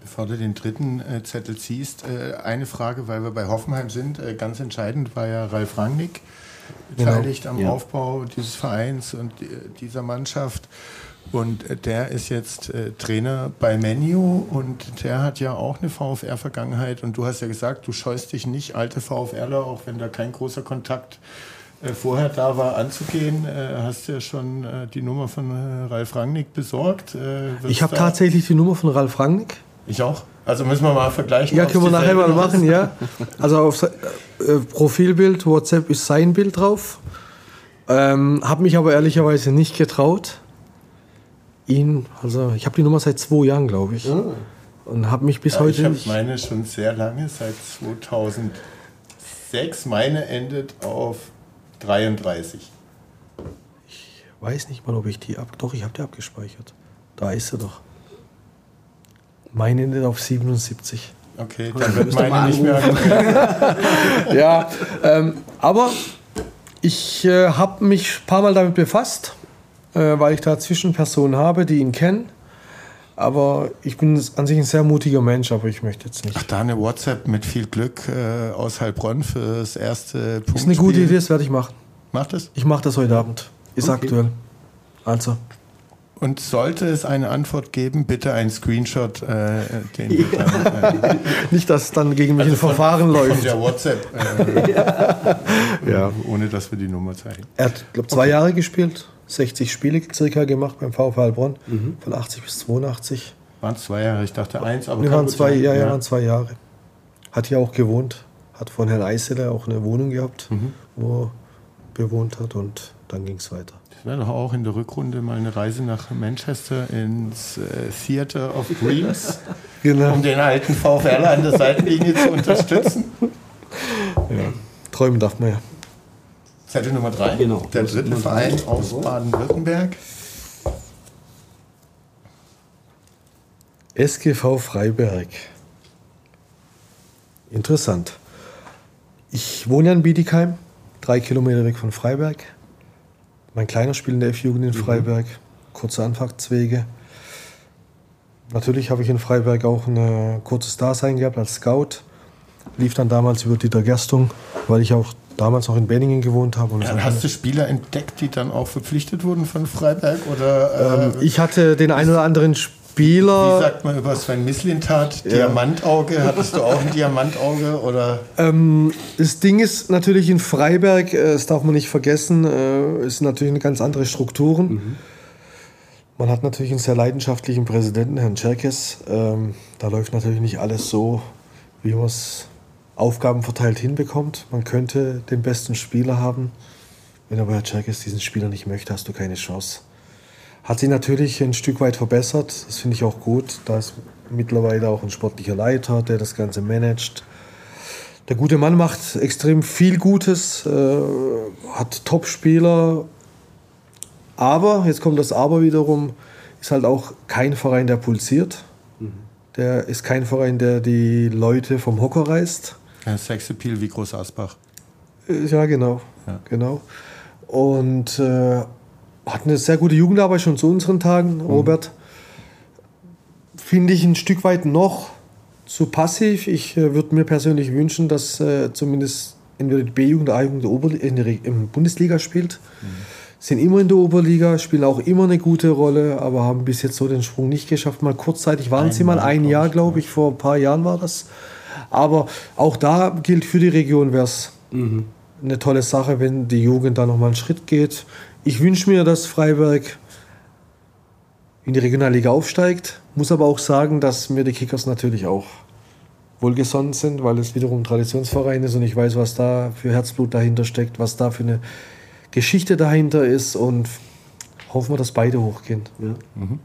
Bevor du den dritten äh, Zettel ziehst, äh, eine Frage, weil wir bei Hoffenheim sind. Äh, ganz entscheidend war ja Ralf Rangnick genau. beteiligt genau. am ja. Aufbau dieses Vereins und äh, dieser Mannschaft. Und äh, der ist jetzt äh, Trainer bei Menu und der hat ja auch eine VfR-Vergangenheit. Und du hast ja gesagt, du scheust dich nicht, alte VfRler, auch wenn da kein großer Kontakt äh, vorher da war, anzugehen. Äh, hast du ja schon äh, die Nummer von Ralf Rangnick besorgt? ich habe tatsächlich die Nummer von Ralf Rangnick. Ich auch. Also müssen wir mal vergleichen. Ja, können wir nachher mal machen, ja. Also auf äh, Profilbild, WhatsApp ist sein Bild drauf. Ähm, habe mich aber ehrlicherweise nicht getraut. Ihn, also ich habe die Nummer seit zwei Jahren, glaube ich. Oh. Und habe mich bis ja, heute. Ich habe meine schon sehr lange, seit 2006. Meine endet auf 33. Ich weiß nicht mal, ob ich die ab. Doch, ich habe die abgespeichert. Da ist sie doch. Meine endet auf 77. Okay, dann wird meine nicht mehr. ja, ähm, aber ich äh, habe mich ein paar Mal damit befasst, weil ich da Zwischenpersonen habe, die ihn kennen. Aber ich bin an sich ein sehr mutiger Mensch, aber ich möchte jetzt nicht. Ach, da eine WhatsApp mit viel Glück äh, aus Heilbronn für das erste Punkt. Ist eine gute Idee, das werde ich machen. Macht es? Ich mache das heute Abend. Ist okay. aktuell. Also. Und sollte es eine Antwort geben, bitte ein Screenshot, äh, den ja. dann, äh, Nicht, dass dann gegen mich also ein Verfahren von, läuft. Von der WhatsApp. Äh, ja. Ohne dass wir die Nummer zeigen. Er hat, glaube zwei okay. Jahre gespielt, 60 Spiele circa gemacht beim VfL Heilbronn, mhm. von 80 bis 82. Waren es zwei Jahre? Ich dachte eins, aber. Wir waren zwei, ja, ja, waren zwei Jahre. Hat hier auch gewohnt. Hat von Herrn Eiseler auch eine Wohnung gehabt, mhm. wo er bewohnt hat und dann ging es weiter. Es wäre doch auch in der Rückrunde mal eine Reise nach Manchester ins äh, Theater of Dreams, genau. um den alten VfL an der Seitenlinie zu unterstützen. Ja, träumen darf man ja. Zettel Nummer drei. Genau. Der dritte Verein aus Baden-Württemberg. SGV Freiberg. Interessant. Ich wohne ja in Bietigheim, drei Kilometer weg von Freiberg. Mein kleiner Spiel in der F-Jugend in mhm. Freiberg, kurze Anfahrtswege. Natürlich habe ich in Freiberg auch ein kurzes Dasein gehabt als Scout. Lief dann damals über Dieter Gerstung, weil ich auch damals noch in Benningen gewohnt habe. Ja, hast du Spieler entdeckt, die dann auch verpflichtet wurden von Freiberg? Oder, äh, ähm, ich hatte den einen oder anderen Spieler Spieler. Wie sagt man über Sven Mislintat? Ja. Diamantauge? Hattest du auch ein Diamantauge? Oder? Ähm, das Ding ist natürlich in Freiberg, äh, das darf man nicht vergessen, äh, ist natürlich eine ganz andere Strukturen. Mhm. Man hat natürlich einen sehr leidenschaftlichen Präsidenten, Herrn Czerkes. Ähm, da läuft natürlich nicht alles so, wie man es Aufgaben verteilt hinbekommt. Man könnte den besten Spieler haben, wenn aber Herr Czerkes diesen Spieler nicht möchte, hast du keine Chance. Hat sich natürlich ein Stück weit verbessert, das finde ich auch gut. Da ist mittlerweile auch ein sportlicher Leiter, der das Ganze managt. Der gute Mann macht extrem viel Gutes, äh, hat Top-Spieler, aber, jetzt kommt das Aber wiederum, ist halt auch kein Verein, der pulsiert. Mhm. Der ist kein Verein, der die Leute vom Hocker reißt. Ja, Sexappeal wie Groß Asbach. Äh, ja, genau. Ja. genau. Und äh, hat eine sehr gute Jugendarbeit schon zu unseren Tagen, mhm. Robert. Finde ich ein Stück weit noch zu passiv. Ich äh, würde mir persönlich wünschen, dass äh, zumindest entweder die B-Jugend oder A-Jugend in der Bundesliga spielt. Mhm. Sind immer in der Oberliga, spielen auch immer eine gute Rolle, aber haben bis jetzt so den Sprung nicht geschafft. Mal kurzzeitig waren ein sie mal ein Jahr, glaube ich, vor ein paar Jahren war das. Aber auch da gilt für die Region, wäre es mhm. eine tolle Sache, wenn die Jugend da nochmal einen Schritt geht. Ich wünsche mir, dass Freiberg in die Regionalliga aufsteigt. Muss aber auch sagen, dass mir die Kickers natürlich auch wohlgesonnen sind, weil es wiederum ein Traditionsverein ist und ich weiß, was da für Herzblut dahinter steckt, was da für eine Geschichte dahinter ist und hoffen wir, dass beide hochgehen. Ja. Mhm.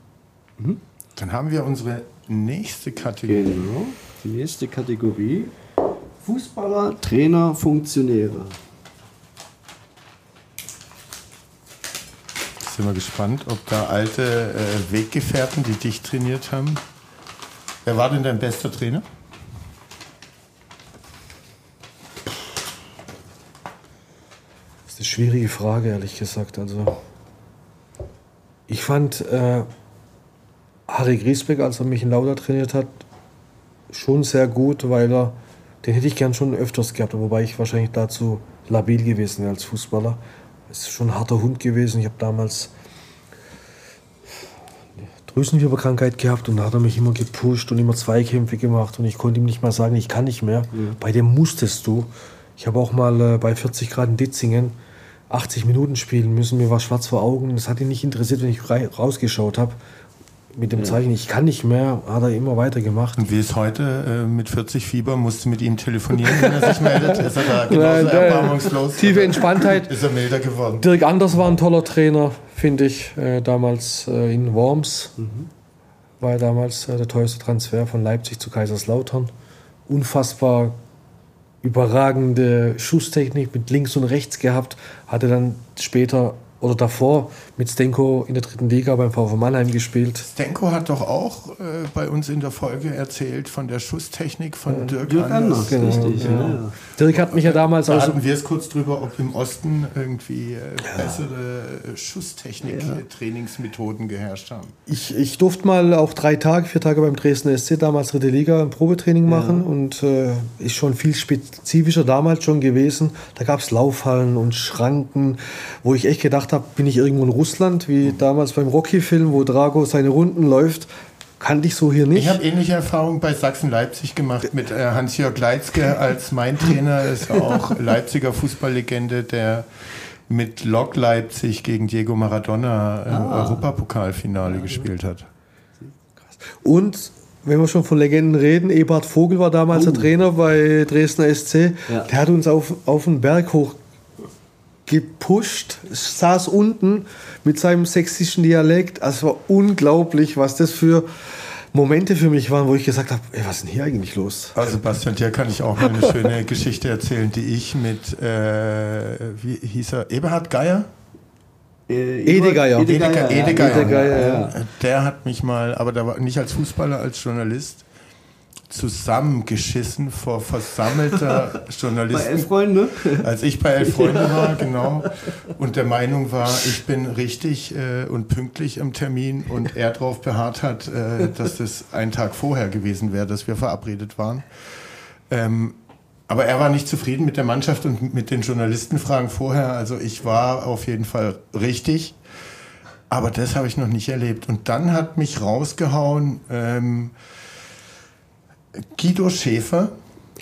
Mhm. Dann haben wir unsere nächste Kategorie. Die nächste Kategorie: Fußballer, Trainer, Funktionäre. Sind wir gespannt, ob da alte äh, Weggefährten, die dich trainiert haben. Wer war denn dein bester Trainer? Das ist eine schwierige Frage, ehrlich gesagt. Also, ich fand äh, Harry Griesbeck, als er mich in Lauda trainiert hat, schon sehr gut, weil er, den hätte ich gern schon öfters gehabt, wobei ich wahrscheinlich dazu labil gewesen wäre als Fußballer ist schon ein harter Hund gewesen. Ich habe damals eine Drüsenfieberkrankheit gehabt und da hat er mich immer gepusht und immer Zweikämpfe gemacht und ich konnte ihm nicht mal sagen, ich kann nicht mehr. Mhm. Bei dem musstest du. Ich habe auch mal äh, bei 40 Grad in Ditzingen 80 Minuten spielen müssen. Mir war schwarz vor Augen. Das hat ihn nicht interessiert, wenn ich rausgeschaut habe mit dem Zeichen, ich kann nicht mehr, hat er immer weitergemacht. Und wie ist heute äh, mit 40 Fieber? Musst du mit ihm telefonieren, wenn er sich meldet? Ist er da genauso Nein, erbarmungslos? Tiefe Entspanntheit. Ist er milder geworden? Dirk Anders war ein toller Trainer, finde ich, äh, damals äh, in Worms. Mhm. War damals äh, der teuerste Transfer von Leipzig zu Kaiserslautern. Unfassbar überragende Schusstechnik mit links und rechts gehabt. Hatte dann später oder davor mit Stenko in der dritten Liga beim VV Mannheim gespielt. Stenko hat doch auch äh, bei uns in der Folge erzählt von der Schusstechnik von ja, Dirk, Dirk Anders. Genau, richtig, ja. Ja. Dirk hat mich ja damals da hatten wir es kurz drüber, ob im Osten irgendwie äh, bessere äh, Schusstechnik-Trainingsmethoden geherrscht haben. Ich, ich durfte mal auch drei Tage, vier Tage beim Dresden SC, damals dritte Liga, ein Probetraining machen und äh, ist schon viel spezifischer damals schon gewesen. Da gab es Laufhallen und Schranken, wo ich echt gedacht habe, bin ich irgendwo in Russland, wie damals beim Rocky-Film, wo Drago seine Runden läuft. Kannte ich so hier nicht. Ich habe ähnliche Erfahrungen bei Sachsen-Leipzig gemacht mit äh, Hans-Jörg Leitzke als mein Trainer. Ist auch Leipziger Fußballlegende, der mit Lok Leipzig gegen Diego Maradona im ah. Europapokalfinale ja, gespielt hat. Und wenn wir schon von Legenden reden, Ebert Vogel war damals uh. der Trainer bei Dresdner SC. Ja. Der hat uns auf, auf den Berg hoch gepusht, saß unten mit seinem sächsischen Dialekt. Also es war unglaublich, was das für Momente für mich waren, wo ich gesagt habe, ey, was ist denn hier eigentlich los? Also Sebastian, dir kann ich auch mal eine schöne Geschichte erzählen, die ich mit, äh, wie hieß er, Eberhard Geier? Edegeier. Edegeier. Edegeier. Edegeier ja. Der hat mich mal, aber da war nicht als Fußballer, als Journalist, zusammengeschissen vor versammelter Journalisten. Bei Elf Freunde? Als ich bei Elf Freunde war, genau. Und der Meinung war, ich bin richtig äh, und pünktlich im Termin und er darauf beharrt hat, äh, dass das ein Tag vorher gewesen wäre, dass wir verabredet waren. Ähm, aber er war nicht zufrieden mit der Mannschaft und mit den Journalistenfragen vorher. Also ich war auf jeden Fall richtig. Aber das habe ich noch nicht erlebt. Und dann hat mich rausgehauen, ähm, Guido Schäfer.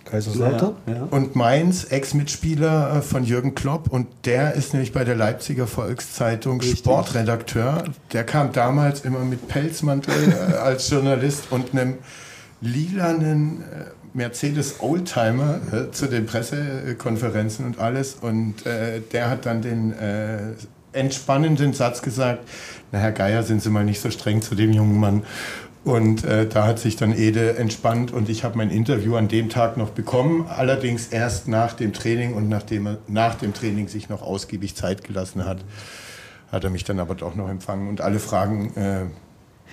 Kaiserslautern. Ja, ja. Und Mainz, Ex-Mitspieler äh, von Jürgen Klopp. Und der ist nämlich bei der Leipziger Volkszeitung Richtig. Sportredakteur. Der kam damals immer mit Pelzmantel äh, als Journalist und einem lilanen äh, Mercedes Oldtimer äh, zu den Pressekonferenzen und alles. Und äh, der hat dann den äh, entspannenden Satz gesagt, na Herr Geier, sind Sie mal nicht so streng zu dem jungen Mann. Und äh, da hat sich dann Ede entspannt und ich habe mein Interview an dem Tag noch bekommen, allerdings erst nach dem Training und nachdem er nach dem Training sich noch ausgiebig Zeit gelassen hat, hat er mich dann aber doch noch empfangen und alle Fragen äh,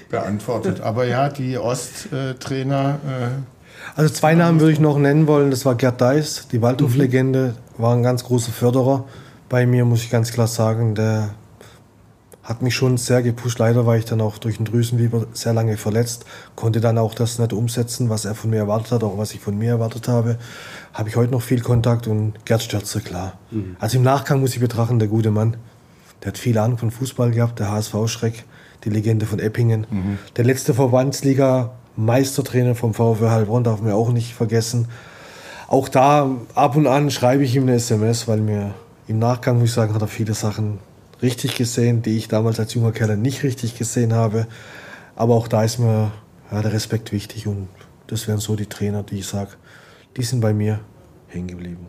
beantwortet. Aber ja, die Osttrainer. Äh, also zwei Namen würde ich noch nennen wollen. Das war Gerd Deis, die Waldhof-Legende, war ein ganz großer Förderer bei mir, muss ich ganz klar sagen. Der hat mich schon sehr gepusht. Leider war ich dann auch durch den Drüsenfieber sehr lange verletzt, konnte dann auch das nicht umsetzen, was er von mir erwartet hat, auch was ich von mir erwartet habe. Habe ich heute noch viel Kontakt und Gerd Stürzer, klar. Mhm. Also im Nachgang muss ich betrachten, der gute Mann, der hat viel Ahnung von Fußball gehabt, der HSV-Schreck, die Legende von Eppingen. Mhm. Der letzte Verbandsliga-Meistertrainer vom VfW Heilbronn darf man auch nicht vergessen. Auch da ab und an schreibe ich ihm eine SMS, weil mir im Nachgang, muss ich sagen, hat er viele Sachen richtig gesehen, die ich damals als junger Kerl nicht richtig gesehen habe. Aber auch da ist mir ja, der Respekt wichtig und das wären so die Trainer, die ich sage, die sind bei mir hängen geblieben.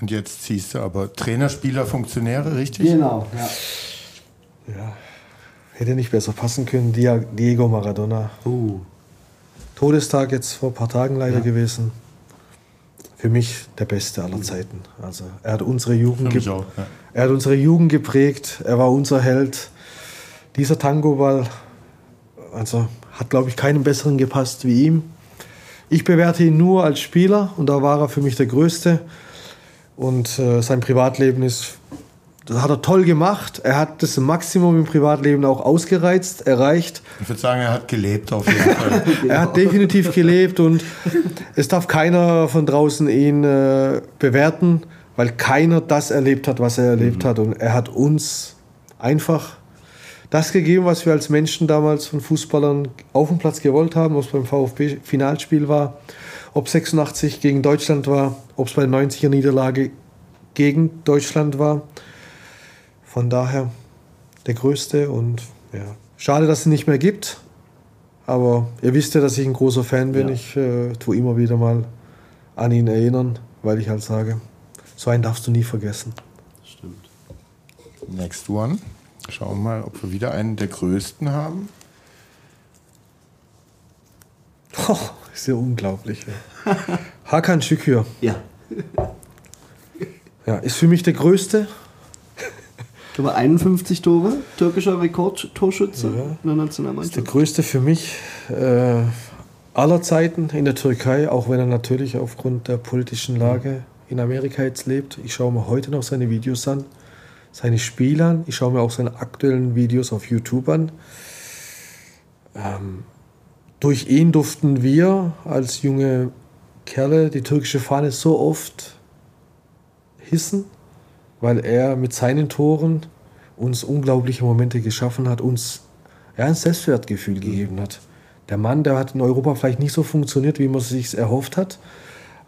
Und jetzt ziehst du aber Trainer, Spieler, Funktionäre, richtig? Genau, ja. Ja, hätte nicht besser passen können. Diego Maradona. Uh. Todestag jetzt vor ein paar Tagen leider ja. gewesen für mich der Beste aller Zeiten. Also er hat unsere Jugend, auch, ja. er hat unsere Jugend geprägt. Er war unser Held. Dieser Tango-Ball, also hat glaube ich keinem besseren gepasst wie ihm. Ich bewerte ihn nur als Spieler und da war er für mich der Größte. Und äh, sein Privatleben ist das hat er toll gemacht. Er hat das Maximum im Privatleben auch ausgereizt, erreicht. Ich würde sagen, er hat gelebt auf jeden Fall. er hat definitiv gelebt und es darf keiner von draußen ihn äh, bewerten, weil keiner das erlebt hat, was er erlebt mhm. hat. Und er hat uns einfach das gegeben, was wir als Menschen damals von Fußballern auf dem Platz gewollt haben, ob es beim VfB Finalspiel war, ob 86 gegen Deutschland war, ob es bei 90er Niederlage gegen Deutschland war. Von daher der größte und ja, schade, dass es ihn nicht mehr gibt. Aber ihr wisst ja, dass ich ein großer Fan bin. Ja. Ich äh, tue immer wieder mal an ihn erinnern, weil ich halt sage, so einen darfst du nie vergessen. Stimmt. Next one. Schauen wir mal, ob wir wieder einen der größten haben. Oh, ist ja unglaublich. Hakan Şükür. Ja. Ja, ist für mich der größte glaube 51 Tore, türkischer Rekordtorschütze ja. in der Nationalmannschaft. Das ist der größte für mich äh, aller Zeiten in der Türkei, auch wenn er natürlich aufgrund der politischen Lage in Amerika jetzt lebt. Ich schaue mir heute noch seine Videos an, seine Spiele an. Ich schaue mir auch seine aktuellen Videos auf YouTube an. Ähm, durch ihn durften wir als junge Kerle die türkische Fahne so oft hissen weil er mit seinen Toren uns unglaubliche Momente geschaffen hat, uns ja, ein Selbstwertgefühl mhm. gegeben hat. Der Mann, der hat in Europa vielleicht nicht so funktioniert, wie man es sich erhofft hat,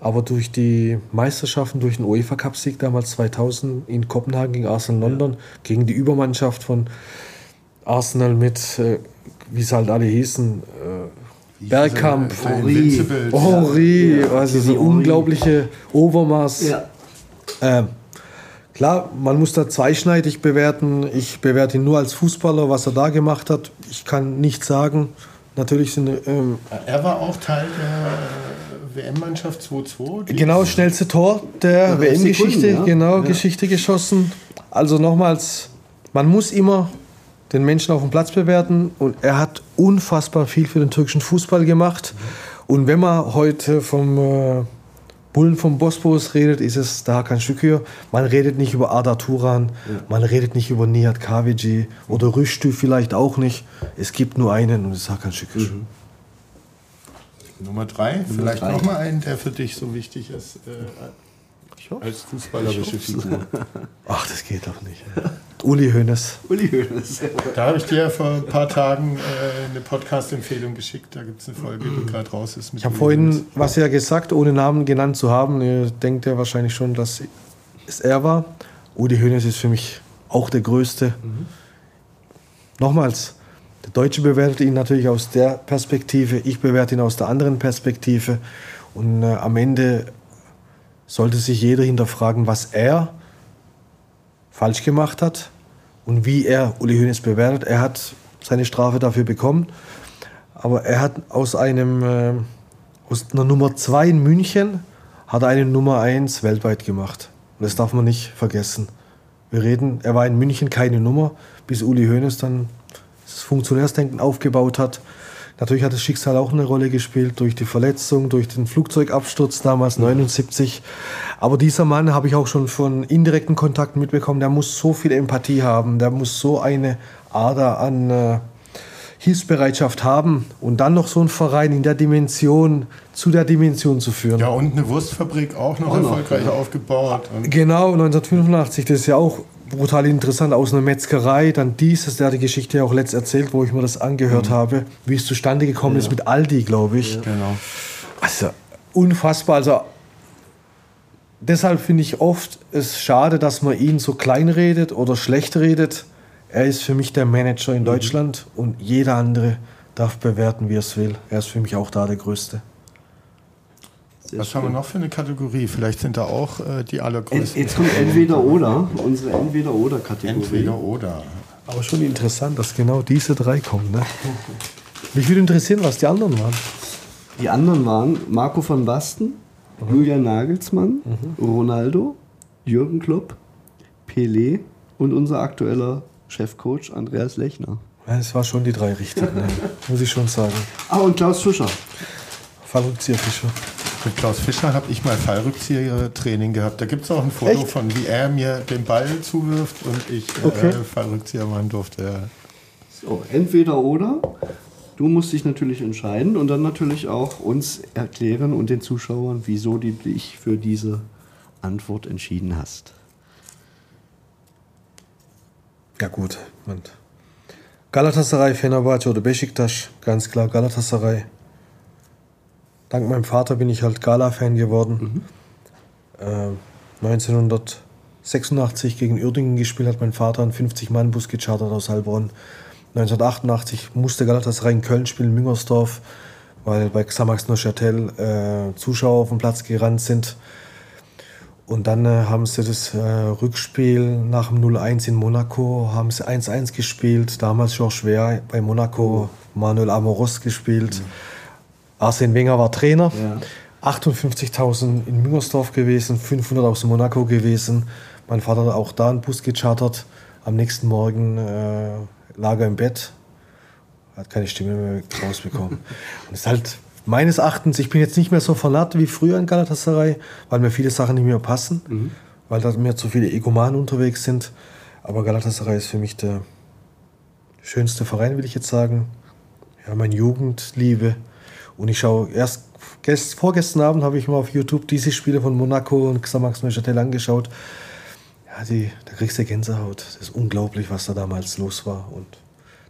aber durch die Meisterschaften, durch den UEFA Cup Sieg damals 2000 in Kopenhagen gegen Arsenal London, ja. gegen die Übermannschaft von Arsenal mit, äh, wie es halt alle hießen, äh, Bergkamp, Henri, Henri, also so unglaubliche Overmaß. Ja. Äh, Klar, man muss da zweischneidig bewerten. Ich bewerte ihn nur als Fußballer, was er da gemacht hat. Ich kann nichts sagen. Natürlich sind. Ähm, er war auch Teil der WM-Mannschaft 2-2. Genau, schnellste Tor der WM-Geschichte, ja. genau, ja. Geschichte geschossen. Also nochmals, man muss immer den Menschen auf dem Platz bewerten und er hat unfassbar viel für den türkischen Fußball gemacht. Mhm. Und wenn man heute vom äh, Bullen vom Bosporus redet, ist es da kein Stück hier. Man redet nicht über Arda Turan, ja. man redet nicht über Nihat Kavici oder Rüştü vielleicht auch nicht. Es gibt nur einen und es ist Hakan Şükür. Mhm. Nummer drei, Nummer vielleicht nochmal einen, der für dich so wichtig ist. Äh, als fußballerische Figur. Ach, das geht doch nicht. Uli Hoeneß. Uli Hoeneß. Da habe ich dir vor ein paar Tagen äh, eine Podcast-Empfehlung geschickt. Da gibt es eine Folge, die gerade raus ist. ich habe vorhin was ja gesagt, ohne Namen genannt zu haben. Ihr denkt ja wahrscheinlich schon, dass es er war. Uli Hoeneß ist für mich auch der Größte. Mhm. Nochmals, der Deutsche bewertet ihn natürlich aus der Perspektive, ich bewerte ihn aus der anderen Perspektive. Und äh, am Ende sollte sich jeder hinterfragen, was er falsch gemacht hat und wie er Uli Hoeneß bewertet. Er hat seine Strafe dafür bekommen, aber er hat aus einem äh, aus einer Nummer 2 in München hat er eine Nummer 1 weltweit gemacht. Und das darf man nicht vergessen. Wir reden, er war in München keine Nummer, bis Uli Hoeneß dann das Funktionärsdenken aufgebaut hat. Natürlich hat das Schicksal auch eine Rolle gespielt durch die Verletzung, durch den Flugzeugabsturz damals 79. Aber dieser Mann habe ich auch schon von indirekten Kontakten mitbekommen. Der muss so viel Empathie haben, der muss so eine Ader an äh, Hilfsbereitschaft haben und dann noch so einen Verein in der Dimension zu der Dimension zu führen. Ja, und eine Wurstfabrik auch noch auch erfolgreich noch, ja. aufgebaut. Genau, 1985, das ist ja auch brutal interessant, aus einer Metzgerei, dann dieses, der hat die Geschichte ja auch letzt erzählt, wo ich mir das angehört mhm. habe, wie es zustande gekommen ja. ist mit Aldi, glaube ich. Ja. Genau. Also unfassbar, also deshalb finde ich oft es schade, dass man ihn so klein redet oder schlecht redet, er ist für mich der Manager in mhm. Deutschland und jeder andere darf bewerten, wie er es will. Er ist für mich auch da der Größte. Sehr Was schön. haben wir noch für eine Kategorie? Vielleicht sind da auch äh, die allergrößten. Jetzt kommt entweder oder, unsere entweder oder Kategorie. Entweder oder. Aber schon interessant, dass genau diese drei kommen. Ne? Mich würde interessieren, was die anderen waren. Die anderen waren Marco van Basten, mhm. Julian Nagelsmann, mhm. Ronaldo, Jürgen Klopp, Pelé und unser aktueller Chefcoach Andreas Lechner. Es war schon die drei richtigen, ne? muss ich schon sagen. Ah, und Klaus Fischer. Fallrückzieher Fischer. Mit Klaus Fischer habe ich mal Fallrückzieher-Training gehabt. Da gibt es auch ein Foto Echt? von, wie er mir den Ball zuwirft und ich äh, okay. äh, Fallrückzieher machen durfte. Ja. So, entweder oder. Du musst dich natürlich entscheiden und dann natürlich auch uns erklären und den Zuschauern, wieso du dich für diese Antwort entschieden hast. Ja gut, und Galatasaray, Fenerbahce oder Besiktas, ganz klar Galatasaray. Dank meinem Vater bin ich halt Gala-Fan geworden. Mhm. Äh, 1986 gegen Uerdingen gespielt hat mein Vater einen 50-Mann-Bus gechartert aus Heilbronn. 1988 musste Galatasaray in Köln spielen, Müngersdorf, weil bei Xamax Neuchâtel äh, Zuschauer auf den Platz gerannt sind. Und dann äh, haben sie das äh, Rückspiel nach dem 0-1 in Monaco, haben sie 1-1 gespielt. Damals schon schwer bei Monaco, Manuel Amoros gespielt. Mhm. Arsene Wenger war Trainer. Ja. 58.000 in Müngersdorf gewesen, 500 aus Monaco gewesen. Mein Vater hat auch da einen Bus gechartert. Am nächsten Morgen äh, lag er im Bett, hat keine Stimme mehr rausbekommen. Und es ist halt meines Erachtens, ich bin jetzt nicht mehr so vernarrt wie früher in Galatasaray, weil mir viele Sachen nicht mehr passen, mhm. weil da mir zu viele Egomanen unterwegs sind. Aber Galatasaray ist für mich der schönste Verein, will ich jetzt sagen. Ja, meine Jugendliebe. Und ich schaue erst, gest, vorgestern Abend habe ich mal auf YouTube diese Spiele von Monaco und Xamax Neuchâtel angeschaut. Ja, die, da kriegst du Gänsehaut. Das ist unglaublich, was da damals los war. Und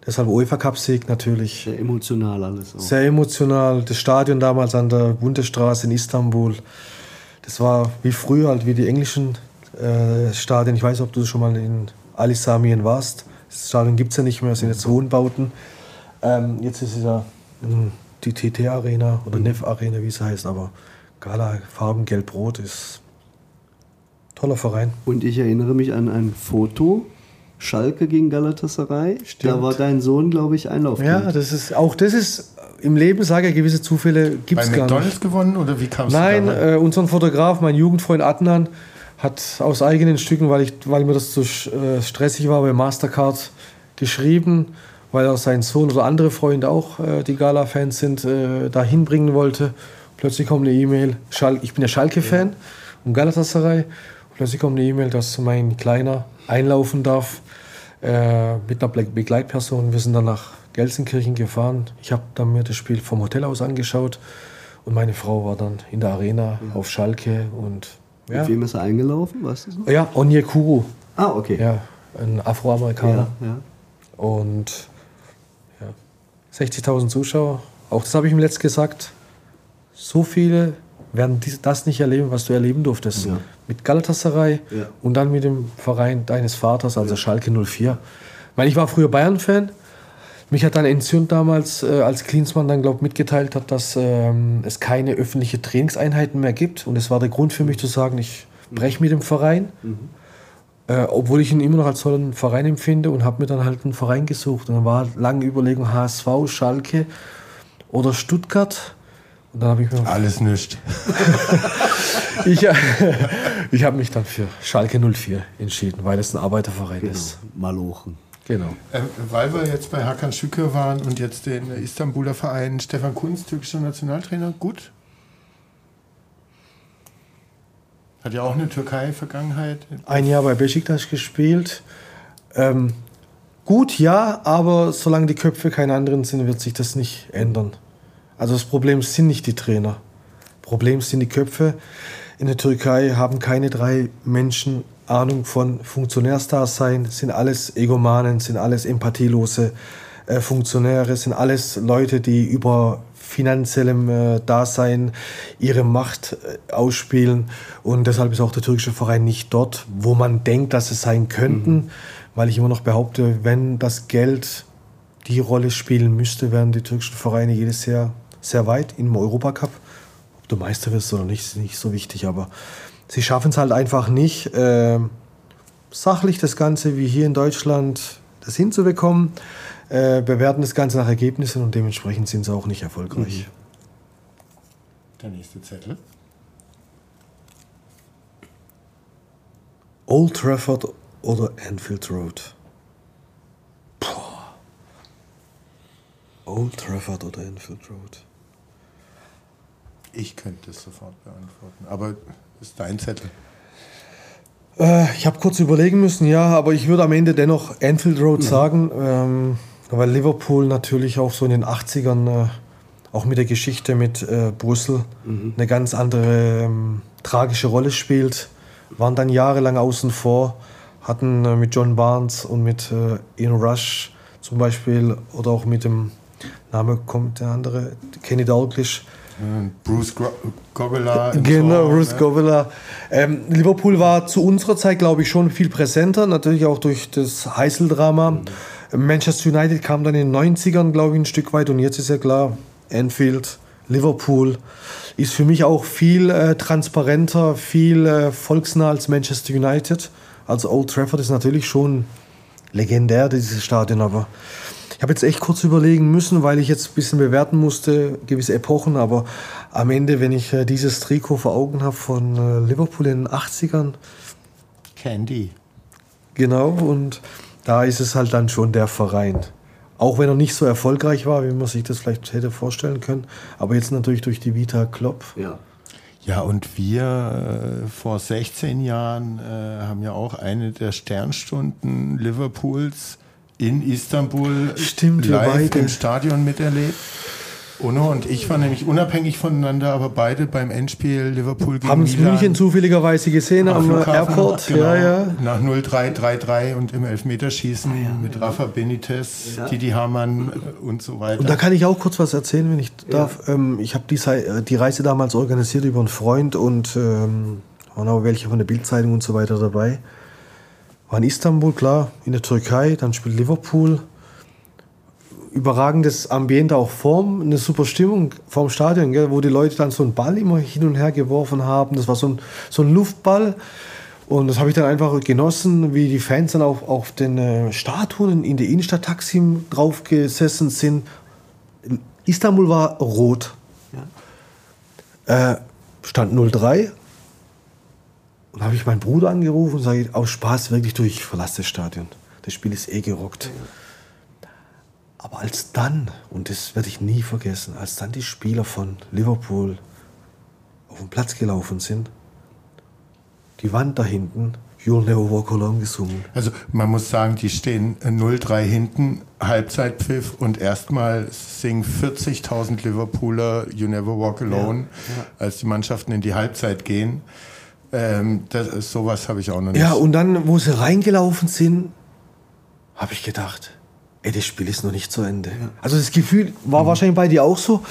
Deshalb UEFA Cup Sieg natürlich. Sehr emotional alles. Auch. Sehr emotional. Das Stadion damals an der Bundesstraße in Istanbul. Das war wie früher, halt wie die englischen äh, Stadien. Ich weiß ob du schon mal in Ali Samien warst. Das Stadion gibt es ja nicht mehr, das sind jetzt Wohnbauten. Ähm, jetzt ist es ja hm, die TT Arena oder mhm. NEF Arena, wie es heißt. Aber Gala, Farben Gelb-Rot ist toller Verein. Und ich erinnere mich an ein Foto Schalke gegen Galatasaray. Stimmt. Da war dein Sohn, glaube ich, Einlauf. Ja, das ist auch das ist im Leben sage ich, gewisse Zufälle gibt es gar McDonald's nicht. gewonnen oder wie kam es Nein, äh, unseren Fotograf, mein Jugendfreund Adnan, hat aus eigenen Stücken, weil, ich, weil mir das zu äh, stressig war, bei Mastercard geschrieben, weil er seinen Sohn oder andere Freunde auch, äh, die Gala-Fans sind, äh, da hinbringen wollte. Plötzlich kommt eine E-Mail, ich bin ja Schalke-Fan ja. und Galatasaray. Plötzlich kommt eine E-Mail, dass mein Kleiner einlaufen darf äh, mit einer Begleitperson. Wir sind dann nach Gelsenkirchen gefahren. Ich habe dann mir das Spiel vom Hotel aus angeschaut und meine Frau war dann in der Arena ja. auf Schalke und ja. Mit wem ist er eingelaufen? Weißt du so? Ja, Onyekuru. Ah, okay. Ja, ein Afroamerikaner. Ja, ja. Und 60.000 Zuschauer. Auch das habe ich ihm letzt gesagt. So viele werden das nicht erleben, was du erleben durftest. Ja. Mit Galatasaray ja. und dann mit dem Verein deines Vaters, also ja. Schalke 04. Weil ich war früher Bayern-Fan. Mich hat dann Enzion damals äh, als Klinsmann dann, glaube mitgeteilt hat, dass ähm, es keine öffentliche Trainingseinheiten mehr gibt. Und es war der Grund für mich zu sagen, ich breche mit dem Verein. Mhm. Äh, obwohl ich ihn immer noch als tollen Verein empfinde und habe mir dann halt einen Verein gesucht. Und dann war lange Überlegung HSV, Schalke oder Stuttgart. Und dann habe ich mir. Alles nichts. ich äh, ich habe mich dann für Schalke 04 entschieden, weil es ein Arbeiterverein genau. ist. Malochen. Genau. Äh, weil wir jetzt bei Hakan Şükür waren und jetzt den Istanbuler Verein Stefan Kunz, türkischer Nationaltrainer, gut? Hat ja auch eine Türkei-Vergangenheit. Ein Jahr bei Besiktas gespielt. Ähm, gut, ja, aber solange die Köpfe keine anderen sind, wird sich das nicht ändern. Also das Problem sind nicht die Trainer. Problem sind die Köpfe. In der Türkei haben keine drei Menschen Ahnung von Funktionärsdasein, sind alles Egomanen, sind alles empathielose äh, Funktionäre, sind alles Leute, die über finanziellem äh, Dasein ihre Macht äh, ausspielen. Und deshalb ist auch der türkische Verein nicht dort, wo man denkt, dass es sein könnten, mhm. weil ich immer noch behaupte, wenn das Geld die Rolle spielen müsste, wären die türkischen Vereine jedes Jahr sehr weit im Europacup. Ob du Meister wirst oder nicht, ist nicht so wichtig, aber sie schaffen es halt einfach nicht, äh, sachlich das Ganze wie hier in Deutschland das hinzubekommen, äh, bewerten das Ganze nach Ergebnissen und dementsprechend sind sie auch nicht erfolgreich. Mhm. Der nächste Zettel. Old Trafford oder Anfield Road? Puh. Old Trafford oder Anfield Road? Ich könnte es sofort beantworten, aber ist dein Zettel. Äh, ich habe kurz überlegen müssen, ja, aber ich würde am Ende dennoch Anfield Road mhm. sagen, ähm, weil Liverpool natürlich auch so in den 80ern, äh, auch mit der Geschichte mit äh, Brüssel, mhm. eine ganz andere ähm, tragische Rolle spielt. Waren dann jahrelang außen vor, hatten äh, mit John Barnes und mit äh, Ian Rush zum Beispiel oder auch mit dem Name kommt der andere, Kenny Dalglish, Bruce Gobela. Genau, so, Bruce ne? Gobela. Ähm, Liverpool war zu unserer Zeit, glaube ich, schon viel präsenter, natürlich auch durch das Heißel-Drama. Mhm. Manchester United kam dann in den 90ern, glaube ich, ein Stück weit und jetzt ist ja klar, Anfield, Liverpool ist für mich auch viel äh, transparenter, viel äh, volksnah als Manchester United. Also Old Trafford ist natürlich schon legendär, dieses Stadion, aber ich habe jetzt echt kurz überlegen müssen, weil ich jetzt ein bisschen bewerten musste, gewisse Epochen, aber am Ende, wenn ich äh, dieses Trikot vor Augen habe von äh, Liverpool in den 80ern. Candy. Genau, und da ist es halt dann schon der Verein. Auch wenn er nicht so erfolgreich war, wie man sich das vielleicht hätte vorstellen können. Aber jetzt natürlich durch die Vita Klopp. Ja. Ja, und wir äh, vor 16 Jahren äh, haben ja auch eine der Sternstunden Liverpools in Istanbul Stimmt, live im Stadion miterlebt. Uno und ich waren nämlich unabhängig voneinander, aber beide beim Endspiel Liverpool gegen Haben es München zufälligerweise gesehen am, Flughafen, Airport. Genau, ja, ja. Nach 0-3-3-3 und im Elfmeterschießen ja, mit Rafa Benitez. Didi Hamann und so weiter. Und da kann ich auch kurz was erzählen, wenn ich darf. Ähm, ich habe die, die, Reise damals organisiert über einen Freund und ähm, waren auch welche von der Bildzeitung und so weiter dabei. War in Istanbul, klar, in der Türkei, dann spielt Liverpool. Überragendes Ambiente auch vorm, eine super Stimmung vorm Stadion, gell, wo die Leute dann so einen Ball immer hin und her geworfen haben. Das war so ein, so ein Luftball. Und das habe ich dann einfach genossen, wie die Fans dann auch auf den äh, Statuen in der Innenstadt Taksim drauf gesessen sind. Istanbul war rot. Ja. Äh, stand 03 und habe ich meinen Bruder angerufen und sage, aus Spaß wirklich durch, ich verlasse das Stadion. Das Spiel ist eh gerockt. Aber als dann, und das werde ich nie vergessen, als dann die Spieler von Liverpool auf den Platz gelaufen sind, die Wand da hinten, You'll Never Walk Alone gesungen. Also man muss sagen, die stehen 0-3 hinten, Halbzeitpfiff und erstmal singen 40.000 Liverpooler You Never Walk Alone, ja, ja. als die Mannschaften in die Halbzeit gehen. Ähm, das ist, sowas habe ich auch noch nicht. Ja, und dann, wo sie reingelaufen sind, habe ich gedacht, ey, das Spiel ist noch nicht zu Ende. Ja. Also das Gefühl war mhm. wahrscheinlich bei dir auch so.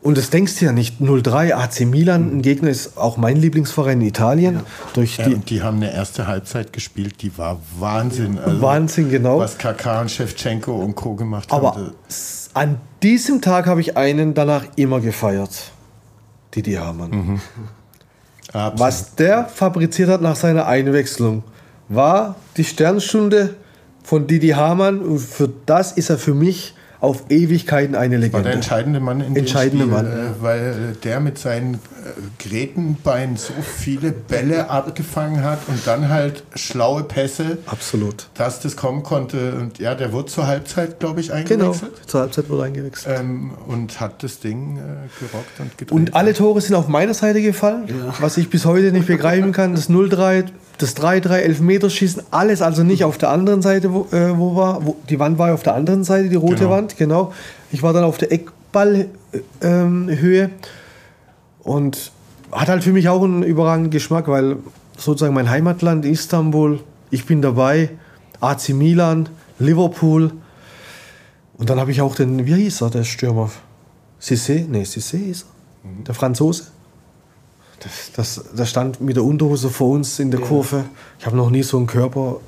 Und das denkst du ja nicht. 0-3, AC Milan, ein Gegner ist auch mein Lieblingsverein in Italien. Durch Ja, die, und die haben eine erste Halbzeit gespielt, die war Wahnsinn. Also, Wahnsinn, genau. Was KK und Shevchenko und Co. gemacht Aber haben. s- an diesem Tag habe ich einen danach immer gefeiert. Didi Hamann. Mhm. Was der fabriziert hat nach seiner Einwechslung, war die Sternstunde von Didi Hamann. Und für das ist er für mich auf Ewigkeiten eine war der Legende. entscheidende Mann in Entscheidende dem Spiel, Mann, äh, weil äh, der mit seinen äh, Grätenbeinen so viele Bälle abgefangen hat und dann halt schlaue Pässe, Absolut. dass das kommen konnte. Und ja, der wurde zur Halbzeit, glaube ich, Genau. eingewechselt. Zur Halbzeit wurde eingewechselt. Ähm, und hat das Ding äh, gerockt und gedreht. Und alle Tore sind auf meiner Seite gefallen, was ich bis heute nicht begreifen kann. Das 0-3, das 3-3, Elfmeterschießen, alles also nicht auf der anderen Seite, wo, äh, wo war. Wo, die Wand war ja auf der anderen Seite, die rote Genau. Wand, genau. Ich war dann auf der Eckballhöhe ähm, und hat halt für mich auch einen überragenden Geschmack, weil sozusagen mein Heimatland Istanbul, ich bin dabei, AC Milan, Liverpool und dann habe ich auch den, wie hieß er, der Stürmer? Cissé? Nee, Cissé hieß er. Der Franzose. Das, das, der stand mit der Unterhose vor uns in der Kurve. Ich habe noch nie so einen Körper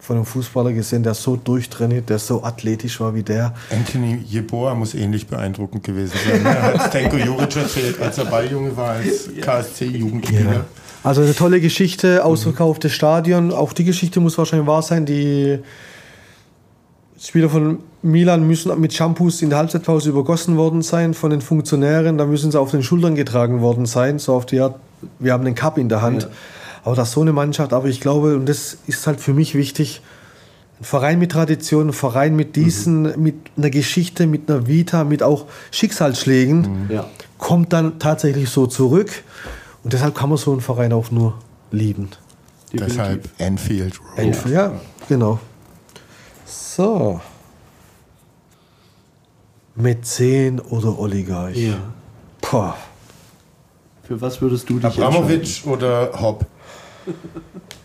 von einem Fußballer gesehen, der so durchtrainiert, der so athletisch war wie der. Anthony Jeboa muss ähnlich beeindruckend gewesen sein. Er hat Stenko Juric erzählt, als er Balljunge war, als KSC-Jugendspieler. Also eine tolle Geschichte, ausverkauftes Stadion. Auch die Geschichte muss wahrscheinlich wahr sein. Die Spieler von Milan müssen mit Shampoos in der Halbzeitpause übergossen worden sein von den Funktionären. Da müssen sie auf den Schultern getragen worden sein. So auf die Art, wir haben den Cup in der Hand. Ja. Aber das ist so eine Mannschaft. Aber ich glaube, und das ist halt für mich wichtig, ein Verein mit Tradition, ein Verein mit diesen, mit einer Geschichte, mit einer Vita, mit auch Schicksalsschlägen, Ja. kommt dann tatsächlich so zurück. Und deshalb kann man so einen Verein auch nur lieben. Deshalb Anfield Road. Einfach, ja. genau. So. Mäzen oder Oligarch? Ja. Boah. Für was würdest du dich entscheiden? Abramovic oder Hopp?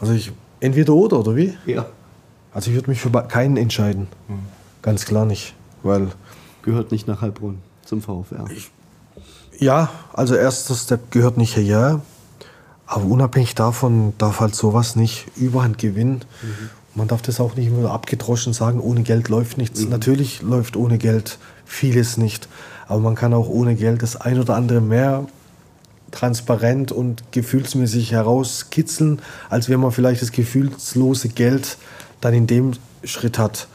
Also ich, entweder oder, oder wie? Ja. Also ich würde mich für keinen entscheiden. Ganz klar nicht. Weil, Gehört nicht nach Heilbronn zum VfR. ja, also erster Step gehört nicht her. Aber unabhängig davon darf halt sowas nicht Überhand gewinnen. Man darf das auch nicht immer abgedroschen sagen, ohne Geld läuft nichts. Natürlich läuft ohne Geld vieles nicht. Aber man kann auch ohne Geld das ein oder andere mehr transparent und gefühlsmäßig herauskitzeln, als wenn man vielleicht das gefühlslose Geld dann in dem Schritt hat.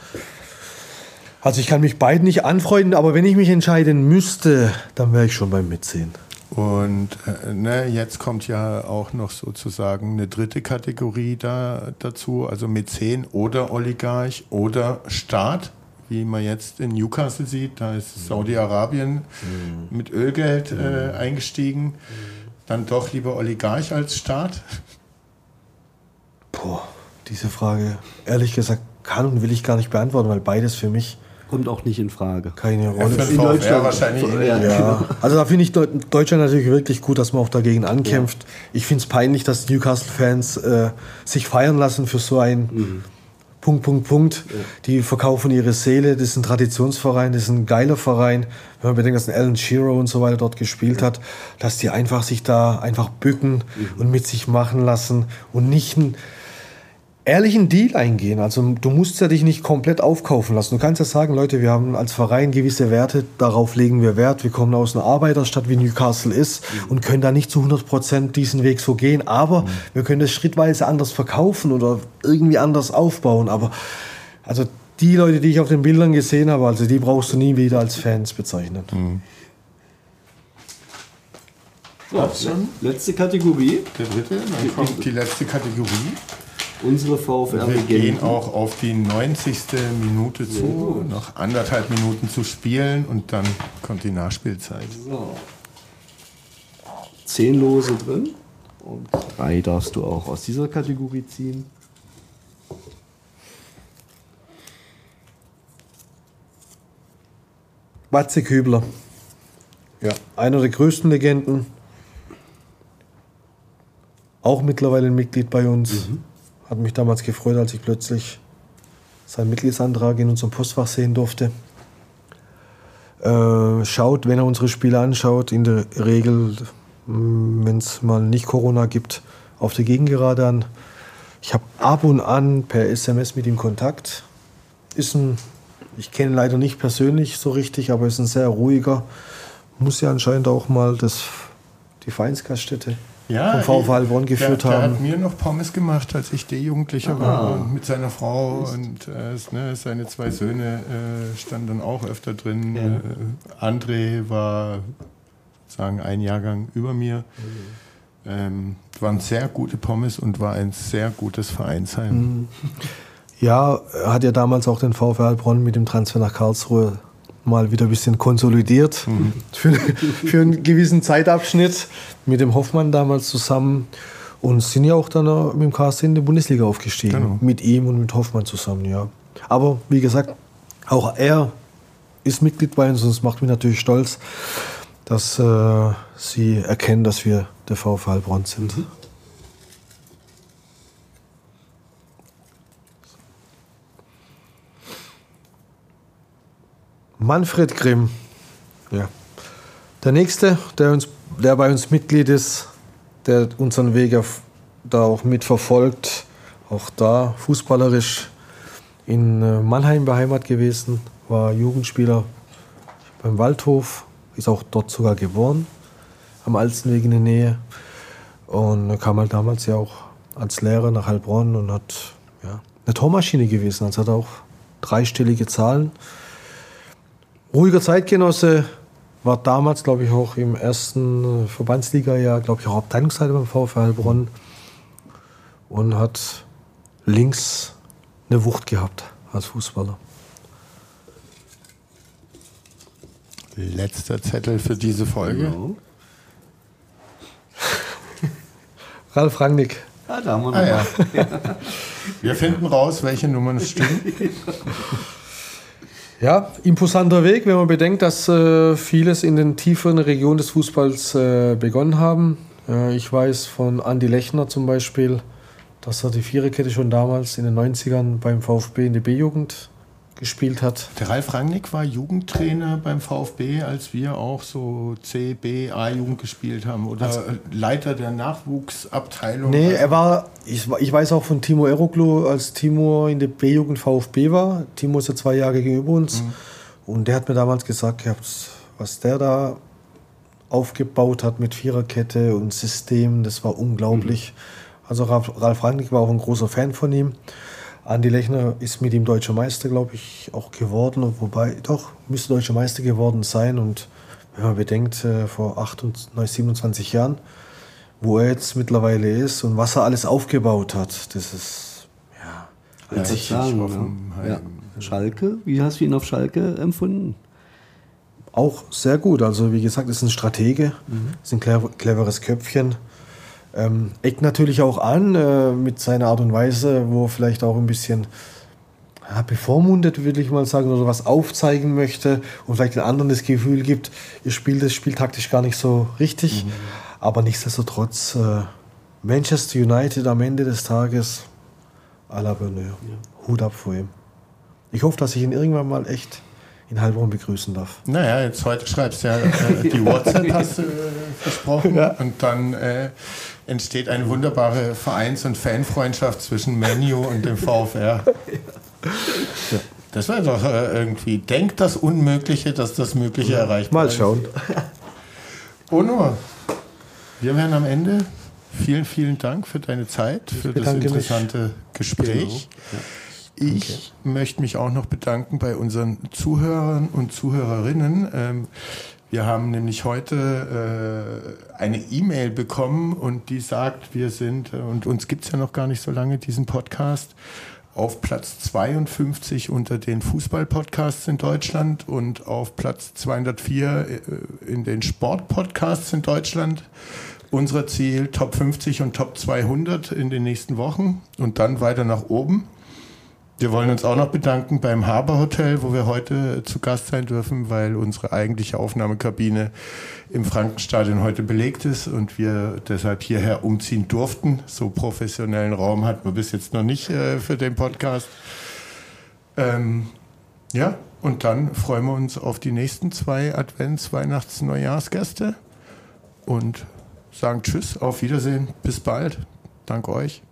Also ich kann mich beiden nicht anfreunden, aber wenn ich mich entscheiden müsste, dann wäre ich schon beim Mitsehen. Und äh, ne, jetzt kommt ja auch noch sozusagen eine dritte Kategorie da, dazu, also Mäzen oder Oligarch oder Staat, wie man jetzt in Newcastle sieht. Da ist Saudi-Arabien mit Ölgeld äh, eingestiegen. Dann doch lieber Oligarch als Staat. Boah, diese Frage, ehrlich gesagt, kann und will ich gar nicht beantworten, weil beides für mich Kommt auch nicht in Frage. keine Ja, Rolle den VfR wahrscheinlich. Ja. Ja, also da finde ich Deu- Deutschland natürlich wirklich gut, dass man auch dagegen ankämpft. Ich finde es peinlich, dass Newcastle-Fans äh, sich feiern lassen für so ein Punkt, Punkt, Punkt. Die verkaufen ihre Seele, das ist ein Traditionsverein, das ist ein geiler Verein. Wenn man bedenkt, dass ein Alan Shearer und so weiter dort gespielt hat, dass die einfach sich da einfach bücken und mit sich machen lassen und nicht einen ehrlichen Deal eingehen. Also du musst ja dich nicht komplett aufkaufen lassen. Du kannst ja sagen, Leute, wir haben als Verein gewisse Werte, darauf legen wir Wert. Wir kommen aus einer Arbeiterstadt, wie Newcastle ist, und können da nicht zu 100 Prozent diesen Weg so gehen. Aber wir können das schrittweise anders verkaufen oder irgendwie anders aufbauen. Aber also die Leute, die ich auf den Bildern gesehen habe, also die brauchst du nie wieder als Fans bezeichnen. So, letzte Kategorie. Der dritte, dann kommt die letzte Kategorie. Unsere Wir VfR-Legenden. gehen auch auf die 90. Minute zu, noch anderthalb Minuten zu spielen und dann kommt die Nachspielzeit. So. Zehn Lose drin. Und drei darfst du auch aus dieser Kategorie ziehen. Watze Kübler. Ja, einer der größten Legenden. Auch mittlerweile ein Mitglied bei uns. Hat mich damals gefreut, als ich plötzlich seinen Mitgliedsantrag in unserem Postfach sehen durfte. Äh, schaut, wenn er unsere Spiele anschaut, in der Regel, wenn es mal nicht Corona gibt, auf der Gegengerade an. Ich habe ab und an per SMS mit ihm Kontakt. Ist ein, ich kenne ihn leider nicht persönlich so richtig, aber ist ein sehr ruhiger. Muss ja anscheinend auch mal das, die Vereinsgaststätte ja, vom VfL Heilbronn geführt der, der haben. hat mir noch Pommes gemacht, als ich D-Jugendlicher war. Und mit seiner Frau und äh, ne, seine zwei Söhne äh, standen dann auch öfter drin. Äh, André war sagen ein Jahrgang über mir. Ähm, waren sehr gute Pommes und war ein sehr gutes Vereinsheim. Ja, er hat ja damals auch den VfL Heilbronn mit dem Transfer nach Karlsruhe mal wieder ein bisschen konsolidiert für, für einen gewissen Zeitabschnitt mit dem Hoffmann damals zusammen und sind ja auch dann mit dem KSC in die Bundesliga aufgestiegen. Genau. Mit ihm und mit Hoffmann zusammen, ja. Aber wie gesagt, auch er ist Mitglied bei uns und es macht mich natürlich stolz, dass äh, sie erkennen, dass wir der VfL Heilbronn sind. Manfred Grimm. Ja. Der nächste, der, uns, der bei uns Mitglied ist, der unseren Weg da auch mitverfolgt, auch da fußballerisch in äh, Mannheim beheimat gewesen, war Jugendspieler beim Waldhof, ist auch dort sogar geboren, am Alstenweg in der Nähe. Und er kam halt damals ja auch als Lehrer nach Heilbronn und hat ja, eine Tormaschine gewesen. Also hat auch dreistellige Zahlen. Ruhiger Zeitgenosse, war damals, glaube ich, auch im ersten Verbandsliga-Jahr, glaube ich, auch Abteilungsleiter beim VfL Heilbronn und hat links eine Wucht gehabt als Fußballer. Letzter Zettel für diese Folge. Genau. Ralf Rangnick. Ah, da haben wir noch Ah, ja. Wir finden raus, welche Nummern stimmen. Ja, imposanter Weg, wenn man bedenkt, dass äh, vieles in den tieferen Regionen des Fußballs äh, begonnen haben. Äh, ich weiß von Andy Lechner zum Beispiel, dass er die Viererkette schon damals in den 90ern beim VfB in der B-Jugend gespielt hat. Der Ralf Rangnick war Jugendtrainer beim VfB, als wir auch so C, B, A-Jugend gespielt haben. Oder Leiter der Nachwuchsabteilung. Nee, er war, ich, ich weiß auch von Timo Eroglu, als Timo in der B-Jugend VfB war. Timo ist ja zwei Jahre gegenüber uns. Und der hat mir damals gesagt, gehabt, was der da aufgebaut hat mit Viererkette und System, das war unglaublich. Also Ralf, Ralf Rangnick war auch ein großer Fan von ihm. Andi Lechner ist mit ihm deutscher Meister, glaube ich, auch geworden. Wobei, doch, müsste deutscher Meister geworden sein. Und wenn man bedenkt, äh, vor 28, 27 Jahren, wo er jetzt mittlerweile ist und was er alles aufgebaut hat, das ist, ja, Als ich sagen, Hoffenheim. ja. ja. Schalke, wie hast du ihn auf Schalke empfunden? auch sehr gut. Also, wie gesagt, ist ein Stratege, ist ein clever, cleveres Köpfchen. Ähm, eckt natürlich auch an äh, mit seiner Art und Weise, wo er vielleicht auch ein bisschen ja, bevormundet, würde ich mal sagen, oder was aufzeigen möchte und vielleicht den anderen das Gefühl gibt, ihr spielt das Spiel taktisch gar nicht so richtig. Aber nichtsdestotrotz, äh, Manchester United am Ende des Tages, à la Bonheur. Hut ab vor ihm. Ich hoffe, dass ich ihn irgendwann mal echt in Heilbronn begrüßen darf. Naja, jetzt heute schreibst du ja äh, die WhatsApp, hast du äh, versprochen. Und dann äh, entsteht eine wunderbare Vereins- und Fanfreundschaft zwischen Menu und dem VfR. Das wäre doch äh, irgendwie, denkt das Unmögliche, dass das Mögliche erreicht Mal schauen. Ono, wir wären am Ende. Vielen, vielen Dank für deine Zeit, für das bedanke mich. interessante Gespräch. Ich möchte mich auch noch bedanken bei unseren Zuhörern und Zuhörerinnen. Ähm, wir haben nämlich heute äh, eine E-Mail bekommen und die sagt, wir sind, äh, und uns gibt es ja noch gar nicht so lange, diesen Podcast, auf Platz 52 unter den Fußball-Podcasts in Deutschland und auf Platz 204 äh, in den Sport-Podcasts in Deutschland. Unser Ziel Top 50 und Top 200 in den nächsten Wochen und dann weiter nach oben. Wir wollen uns auch noch bedanken beim Haber Hotel, wo wir heute zu Gast sein dürfen, weil unsere eigentliche Aufnahmekabine im Frankenstadion heute belegt ist und wir deshalb hierher umziehen durften. So professionellen Raum hatten wir bis jetzt noch nicht äh, für den Podcast. Ähm, ja, Und dann freuen wir uns auf die nächsten zwei Advents-, Weihnachts-, Neujahrsgäste und sagen Tschüss, auf Wiedersehen, bis bald. Dank euch.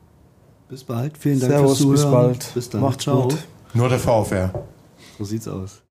Bis bald. Vielen Dank Servus, fürs bis Zuhören. bald. Bis dann. Macht's Ciao. gut. Nur der VfR. So sieht's aus.